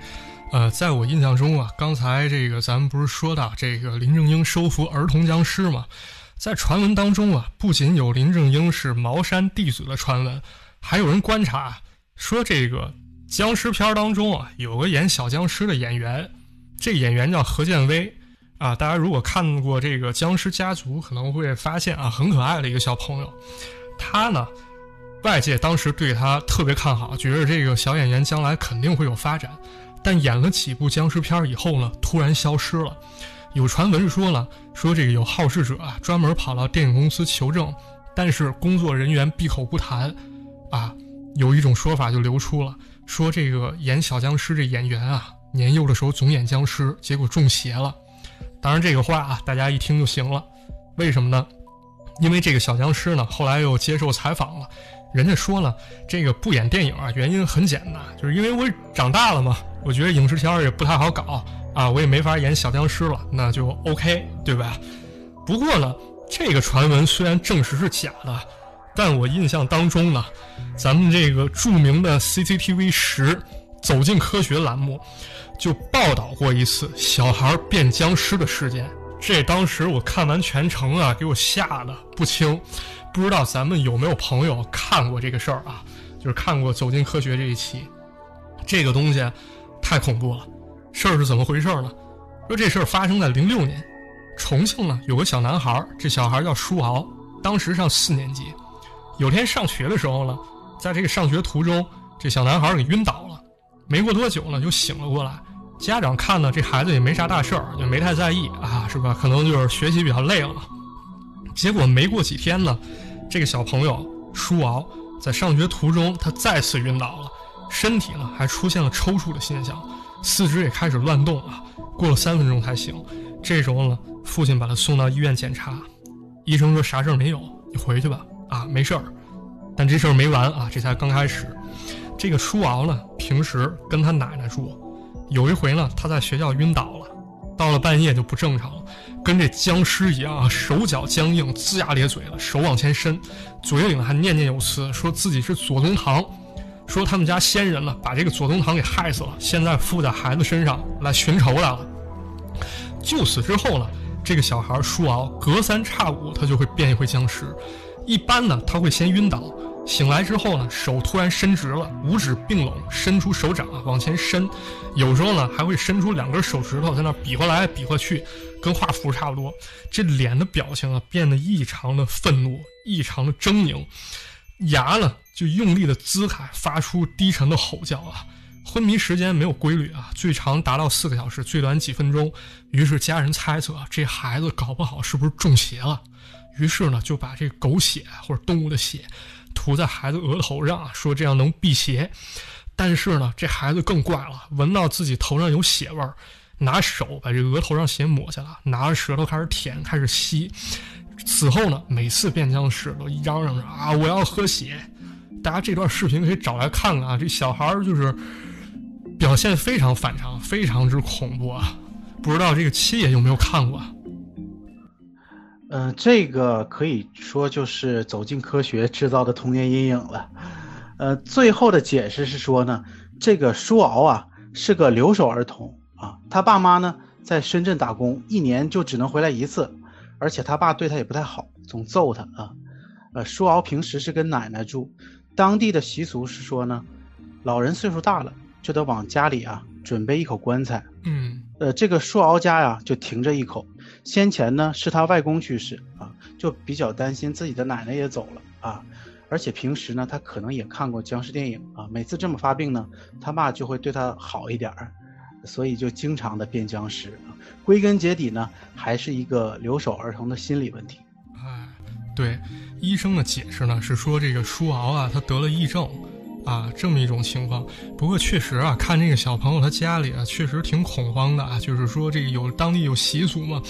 呃，在我印象中啊，刚才这个咱们不是说到这个林正英收服儿童僵尸吗？在传闻当中啊，不仅有林正英是茅山弟子的传闻，还有人观察说，这个僵尸片当中啊，有个演小僵尸的演员，这演员叫何建威。啊，大家如果看过这个《僵尸家族》，可能会发现啊，很可爱的一个小朋友。他呢，外界当时对他特别看好，觉得这个小演员将来肯定会有发展。但演了几部僵尸片以后呢，突然消失了。有传闻说了，说这个有好事者啊，专门跑到电影公司求证，但是工作人员闭口不谈。啊，有一种说法就流出了，说这个演小僵尸这演员啊，年幼的时候总演僵尸，结果中邪了。当然，这个话啊，大家一听就行了。为什么呢？因为这个小僵尸呢，后来又接受采访了，人家说了，这个不演电影啊，原因很简单，就是因为我长大了嘛，我觉得影视圈也不太好搞啊，我也没法演小僵尸了，那就 OK，对吧？不过呢，这个传闻虽然证实是假的，但我印象当中呢，咱们这个著名的 CCTV 十走进科学栏目。就报道过一次小孩变僵尸的事件，这当时我看完全程啊，给我吓得不轻。不知道咱们有没有朋友看过这个事儿啊？就是看过《走进科学》这一期，这个东西太恐怖了。事儿是怎么回事呢？说这事儿发生在零六年，重庆呢有个小男孩，这小孩叫舒敖，当时上四年级。有天上学的时候呢，在这个上学途中，这小男孩给晕倒了。没过多久呢，就醒了过来。家长看呢，这孩子也没啥大事儿，也没太在意啊，是吧？可能就是学习比较累了。结果没过几天呢，这个小朋友舒敖在上学途中，他再次晕倒了，身体呢还出现了抽搐的现象，四肢也开始乱动啊。过了三分钟才醒。这时候呢，父亲把他送到医院检查，医生说啥事儿没有，你回去吧，啊，没事儿。但这事儿没完啊，这才刚开始。这个舒敖呢，平时跟他奶奶住，有一回呢，他在学校晕倒了，到了半夜就不正常了，跟这僵尸一样，手脚僵硬，龇牙咧嘴的，手往前伸，嘴里呢还念念有词，说自己是左宗棠，说他们家先人呢把这个左宗棠给害死了，现在附在孩子身上来寻仇来了。就此之后呢，这个小孩舒敖隔三差五他就会变一回僵尸。一般呢，他会先晕倒，醒来之后呢，手突然伸直了，五指并拢，伸出手掌往前伸。有时候呢，还会伸出两根手指头在那比划来比划去，跟画符差不多。这脸的表情啊，变得异常的愤怒，异常的狰狞，牙呢就用力的呲开，发出低沉的吼叫啊。昏迷时间没有规律啊，最长达到四个小时，最短几分钟。于是家人猜测，这孩子搞不好是不是中邪了？于是呢，就把这狗血或者动物的血涂在孩子额头上，说这样能辟邪。但是呢，这孩子更怪了，闻到自己头上有血味儿，拿手把这额头上血抹下来，拿着舌头开始舔，开始吸。此后呢，每次变僵尸都嚷嚷着啊，我要喝血。大家这段视频可以找来看看啊，这小孩就是。表现非常反常，非常之恐怖啊！不知道这个七爷有没有看过？嗯，这个可以说就是走进科学制造的童年阴影了。呃，最后的解释是说呢，这个舒敖啊是个留守儿童啊，他爸妈呢在深圳打工，一年就只能回来一次，而且他爸对他也不太好，总揍他啊。呃，舒敖平时是跟奶奶住，当地的习俗是说呢，老人岁数大了。就得往家里啊准备一口棺材。嗯，呃，这个舒敖家呀就停着一口。先前呢是他外公去世啊，就比较担心自己的奶奶也走了啊。而且平时呢他可能也看过僵尸电影啊，每次这么发病呢，他爸就会对他好一点儿，所以就经常的变僵尸。归根结底呢，还是一个留守儿童的心理问题。哎，对，医生的解释呢是说这个舒敖啊他得了癔症。啊，这么一种情况。不过确实啊，看这个小朋友他家里啊，确实挺恐慌的啊。就是说，这个有当地有习俗嘛，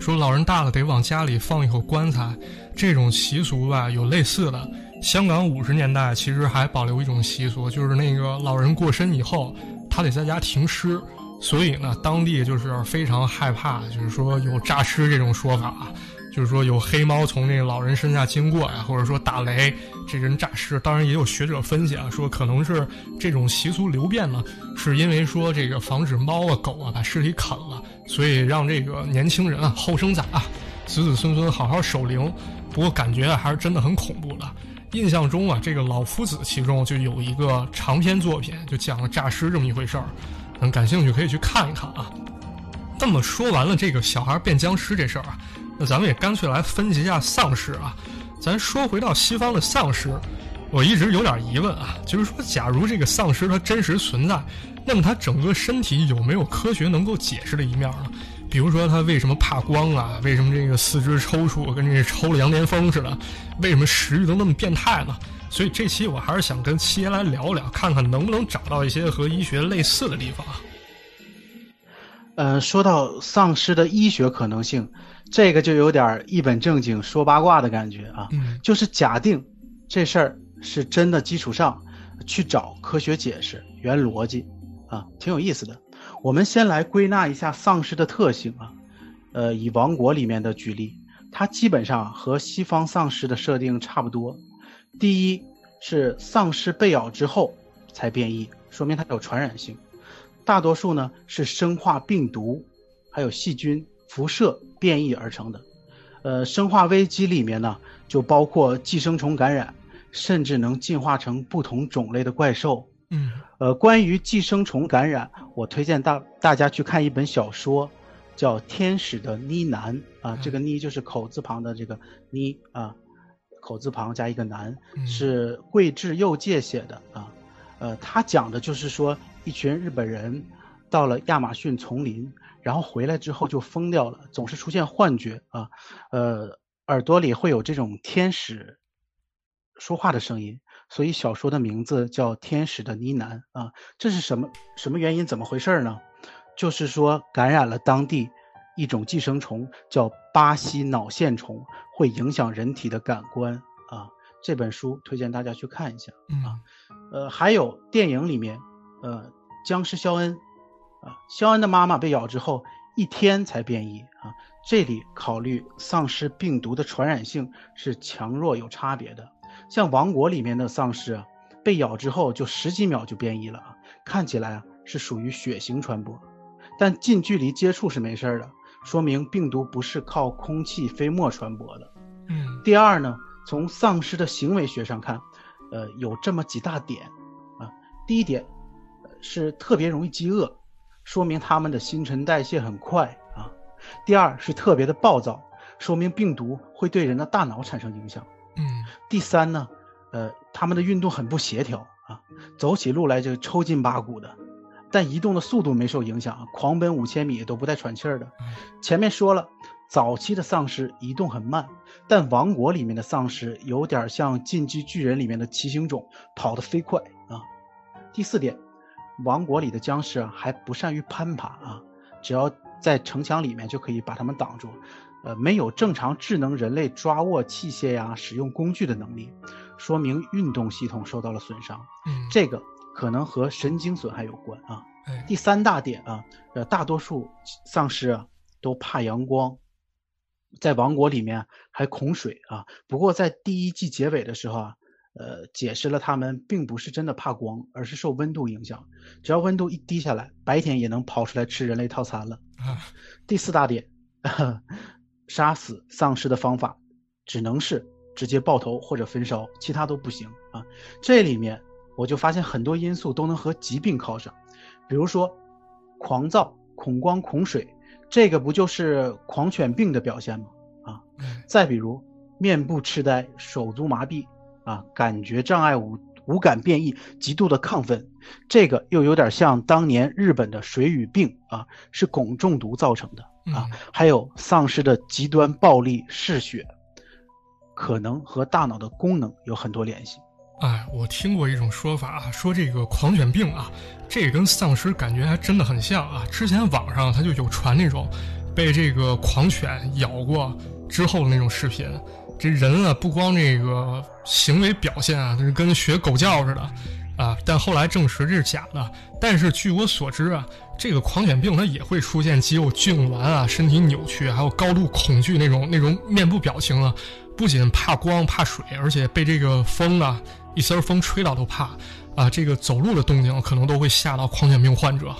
说老人大了得往家里放一口棺材。这种习俗吧，有类似的。香港五十年代其实还保留一种习俗，就是那个老人过身以后，他得在家停尸。所以呢，当地就是非常害怕，就是说有诈尸这种说法。就是说有黑猫从那个老人身下经过呀，或者说打雷，这人诈尸。当然也有学者分析啊，说可能是这种习俗流变呢，是因为说这个防止猫啊狗啊把尸体啃了，所以让这个年轻人啊后生仔啊子子孙孙好好守灵。不过感觉还是真的很恐怖的。印象中啊，这个老夫子其中就有一个长篇作品，就讲了诈尸这么一回事儿。嗯，感兴趣可以去看一看啊。那么说完了这个小孩变僵尸这事儿啊。那咱们也干脆来分析一下丧尸啊。咱说回到西方的丧尸，我一直有点疑问啊，就是说，假如这个丧尸它真实存在，那么它整个身体有没有科学能够解释的一面呢？比如说，它为什么怕光啊？为什么这个四肢抽搐，跟这抽了羊癫疯似的？为什么食欲都那么变态呢？所以这期我还是想跟七爷来聊聊，看看能不能找到一些和医学类似的地方。呃，说到丧尸的医学可能性。这个就有点一本正经说八卦的感觉啊，就是假定这事儿是真的基础上，去找科学解释原逻辑，啊，挺有意思的。我们先来归纳一下丧尸的特性啊，呃，以《王国》里面的举例，它基本上和西方丧尸的设定差不多。第一是丧尸被咬之后才变异，说明它有传染性。大多数呢是生化病毒，还有细菌。辐射变异而成的，呃，生化危机里面呢，就包括寄生虫感染，甚至能进化成不同种类的怪兽。嗯，呃，关于寄生虫感染，我推荐大大家去看一本小说，叫天使的呢喃啊，这个呢就是口字旁的这个呢啊，口字旁加一个喃，是桂志佑介写的啊。呃，他讲的就是说，一群日本人到了亚马逊丛林，然后回来之后就疯掉了，总是出现幻觉啊，呃，耳朵里会有这种天使说话的声音。所以小说的名字叫《天使的呢喃》啊，这是什么什么原因？怎么回事呢？就是说感染了当地一种寄生虫，叫巴西脑线虫，会影响人体的感官啊。这本书推荐大家去看一下啊。呃，还有电影里面，呃，僵尸肖恩啊，肖恩的妈妈被咬之后一天才变异啊。这里考虑丧尸病毒的传染性是强弱有差别的。像王国里面的丧尸啊，被咬之后就十几秒就变异了啊，看起来啊是属于血型传播，但近距离接触是没事的，说明病毒不是靠空气飞沫传播的。嗯，第二呢，从丧尸的行为学上看，呃，有这么几大点啊，第一点是特别容易饥饿，说明他们的新陈代谢很快啊。第二是特别的暴躁，说明病毒会对人的大脑产生影响。嗯，第三呢，呃，他们的运动很不协调啊，走起路来就抽筋拔骨的，但移动的速度没受影响，狂奔五千米都不带喘气儿的。前面说了，早期的丧尸移动很慢，但王国里面的丧尸有点像进击巨人里面的骑行种，跑得飞快啊。第四点，王国里的僵尸啊还不善于攀爬啊，只要在城墙里面就可以把他们挡住。呃，没有正常智能人类抓握器械呀、使用工具的能力，说明运动系统受到了损伤。嗯，这个可能和神经损害有关啊。哎，第三大点啊，呃，大多数丧尸啊都怕阳光，在王国里面还恐水啊。不过在第一季结尾的时候啊，呃，解释了他们并不是真的怕光，而是受温度影响。只要温度一低下来，白天也能跑出来吃人类套餐了。啊，第四大点。杀死丧尸的方法只能是直接爆头或者焚烧，其他都不行啊！这里面我就发现很多因素都能和疾病靠上，比如说狂躁、恐光、恐水，这个不就是狂犬病的表现吗？啊，再比如面部痴呆、手足麻痹啊，感觉障碍、五五感变异、极度的亢奋，这个又有点像当年日本的水俣病啊，是汞中毒造成的。啊，还有丧尸的极端暴力嗜血，可能和大脑的功能有很多联系。哎，我听过一种说法啊，说这个狂犬病啊，这个跟丧尸感觉还真的很像啊。之前网上它就有传那种被这个狂犬咬过之后的那种视频，这人啊不光这个行为表现啊，是跟学狗叫似的啊，但后来证实这是假的。但是据我所知啊。这个狂犬病它也会出现肌肉痉挛啊，身体扭曲，还有高度恐惧那种那种面部表情啊。不仅怕光怕水，而且被这个风啊一丝风吹到都怕啊。这个走路的动静可能都会吓到狂犬病患者。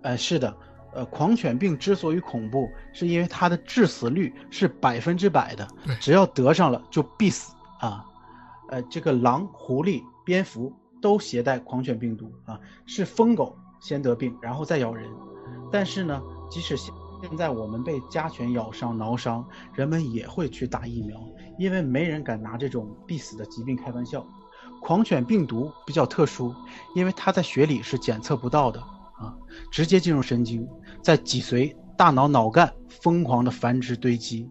哎，是的，呃，狂犬病之所以恐怖，是因为它的致死率是百分之百的，只要得上了就必死啊。呃，这个狼、狐狸、蝙蝠。都携带狂犬病毒啊，是疯狗先得病，然后再咬人。但是呢，即使现现在我们被家犬咬伤、挠伤，人们也会去打疫苗，因为没人敢拿这种必死的疾病开玩笑。狂犬病毒比较特殊，因为它在血里是检测不到的啊，直接进入神经，在脊髓、大脑、脑干疯狂的繁殖堆积。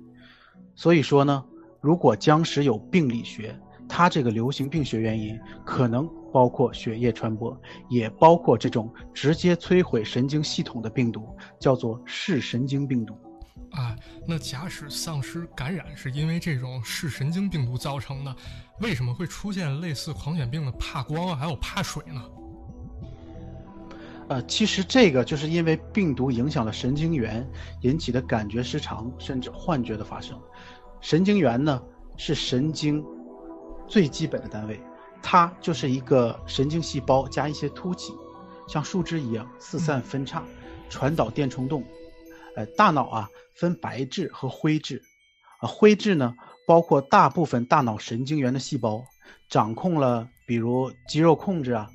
所以说呢，如果僵尸有病理学，它这个流行病学原因可能。包括血液传播，也包括这种直接摧毁神经系统的病毒，叫做视神经病毒。啊，那假使丧尸感染是因为这种视神经病毒造成的，为什么会出现类似狂犬病的怕光还有怕水呢？呃，其实这个就是因为病毒影响了神经元引起的感觉失常，甚至幻觉的发生。神经元呢，是神经最基本的单位。它就是一个神经细胞加一些突起，像树枝一样四散分叉，传导电冲动。呃，大脑啊分白质和灰质，啊灰质呢包括大部分大脑神经元的细胞，掌控了比如肌肉控制啊，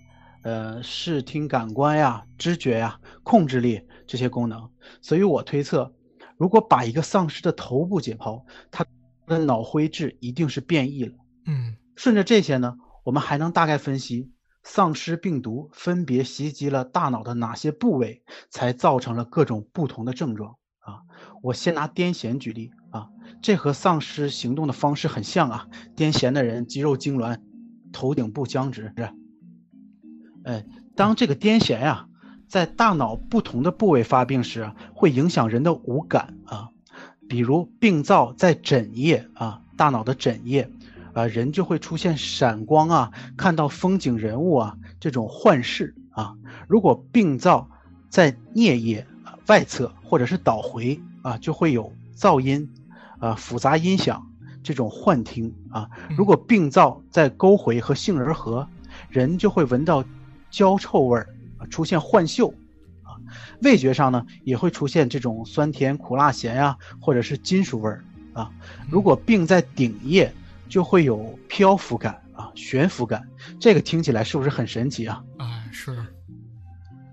呃视听感官呀、知觉呀、控制力这些功能。所以我推测，如果把一个丧尸的头部解剖，它的脑灰质一定是变异了。嗯，顺着这些呢，我们还能大概分析丧尸病毒分别袭击了大脑的哪些部位，才造成了各种不同的症状啊。我先拿癫痫举例啊，这和丧尸行动的方式很像啊。癫痫的人肌肉痉挛，头顶部僵直，是。哎，当这个癫痫呀，在大脑不同的部位发病时，会影响人的五感啊。比如病灶在枕叶啊，大脑的枕叶，啊，人就会出现闪光啊，看到风景人物啊这种幻视啊。如果病灶在颞叶外侧或者是导回啊，就会有噪音啊、复杂音响这种幻听啊。如果病灶在沟回和杏仁核，人就会闻到焦臭味儿啊，出现幻嗅啊。味觉上呢，也会出现这种酸甜苦辣咸呀，或者是金属味儿啊。如果病在顶叶，就会有漂浮感啊、悬浮感。这个听起来是不是很神奇啊？啊，是。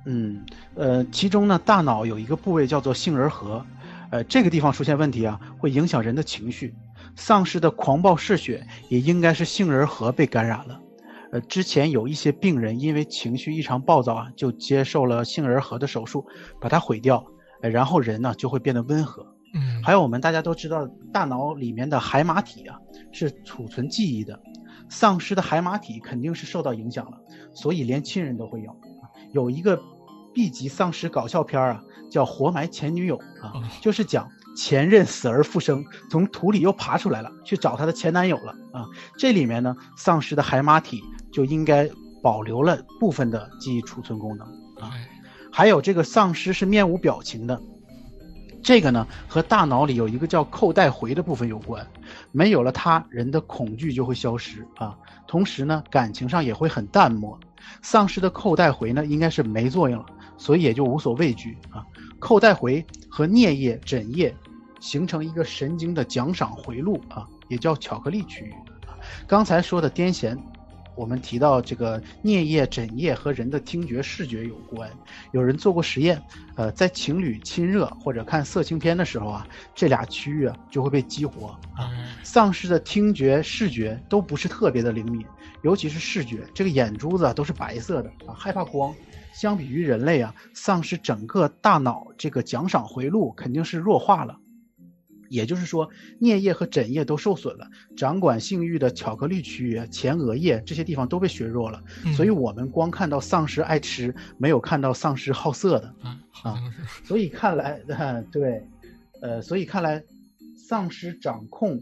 嗯，呃，其中呢，大脑有一个部位叫做杏仁核，呃，这个地方出现问题啊，会影响人的情绪。丧尸的狂暴嗜血也应该是杏仁核被感染了。呃，之前有一些病人因为情绪异常暴躁啊，就接受了杏仁核的手术，把它毁掉，呃，然后人呢就会变得温和。嗯，还有我们大家都知道，大脑里面的海马体啊是储存记忆的，丧尸的海马体肯定是受到影响了，所以连亲人都会有。有一个 B 级丧尸搞笑片啊，叫《活埋前女友》啊，就是讲前任死而复生，从土里又爬出来了，去找她的前男友了啊。这里面呢，丧尸的海马体就应该保留了部分的记忆储存功能啊。还有这个丧尸是面无表情的。这个呢，和大脑里有一个叫扣带回的部分有关，没有了它，人的恐惧就会消失啊。同时呢，感情上也会很淡漠。丧尸的扣带回呢，应该是没作用了，所以也就无所畏惧啊。扣带回和颞叶、枕叶形成一个神经的奖赏回路啊，也叫巧克力区域。刚才说的癫痫。我们提到这个颞叶、枕叶和人的听觉、视觉有关。有人做过实验，呃，在情侣亲热或者看色情片的时候啊，这俩区域啊就会被激活啊。丧失的听觉、视觉都不是特别的灵敏，尤其是视觉，这个眼珠子都是白色的啊，害怕光。相比于人类啊，丧失整个大脑这个奖赏回路肯定是弱化了。也就是说，颞叶和枕叶都受损了，掌管性欲的巧克力区域、前额叶这些地方都被削弱了，所以我们光看到丧尸爱吃，没有看到丧尸好色的啊。所以看来，对，呃，所以看来，丧尸掌控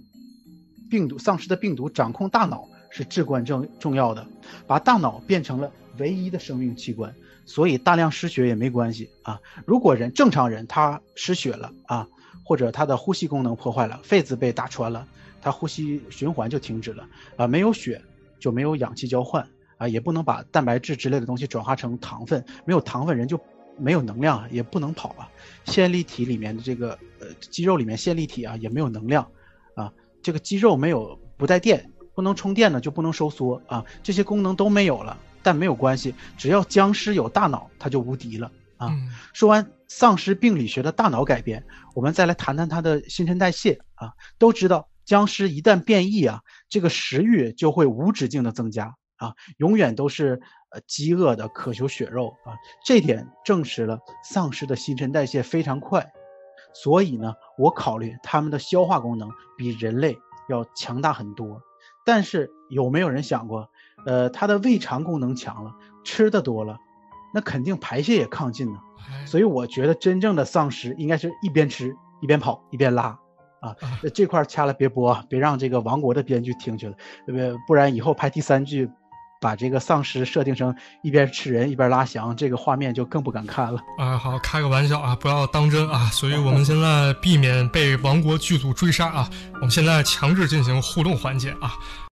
病毒，丧尸的病毒掌控大脑是至关重重要的，把大脑变成了唯一的生命器官，所以大量失血也没关系啊。如果人正常人他失血了啊。或者他的呼吸功能破坏了，肺子被打穿了，他呼吸循环就停止了啊，没有血就没有氧气交换啊，也不能把蛋白质之类的东西转化成糖分，没有糖分人就没有能量，也不能跑啊。线粒体里面的这个呃肌肉里面线粒体啊也没有能量啊，这个肌肉没有不带电，不能充电呢就不能收缩啊，这些功能都没有了，但没有关系，只要僵尸有大脑，他就无敌了。啊，说完丧尸病理学的大脑改变，我们再来谈谈它的新陈代谢啊。都知道僵尸一旦变异啊，这个食欲就会无止境的增加啊，永远都是呃饥饿的渴求血肉啊。这点证实了丧尸的新陈代谢非常快，所以呢，我考虑他们的消化功能比人类要强大很多。但是有没有人想过，呃，它的胃肠功能强了，吃的多了？那肯定排泄也亢进呢，所以我觉得真正的丧尸应该是一边吃一边跑一边拉，啊，这块掐了别播，别让这个王国的编剧听去了，不不然以后拍第三句，把这个丧尸设定成一边吃人一边拉翔，这个画面就更不敢看了。啊，好，开个玩笑啊，不要当真啊。所以我们现在避免被王国剧组追杀啊，我们现在强制进行互动环节啊。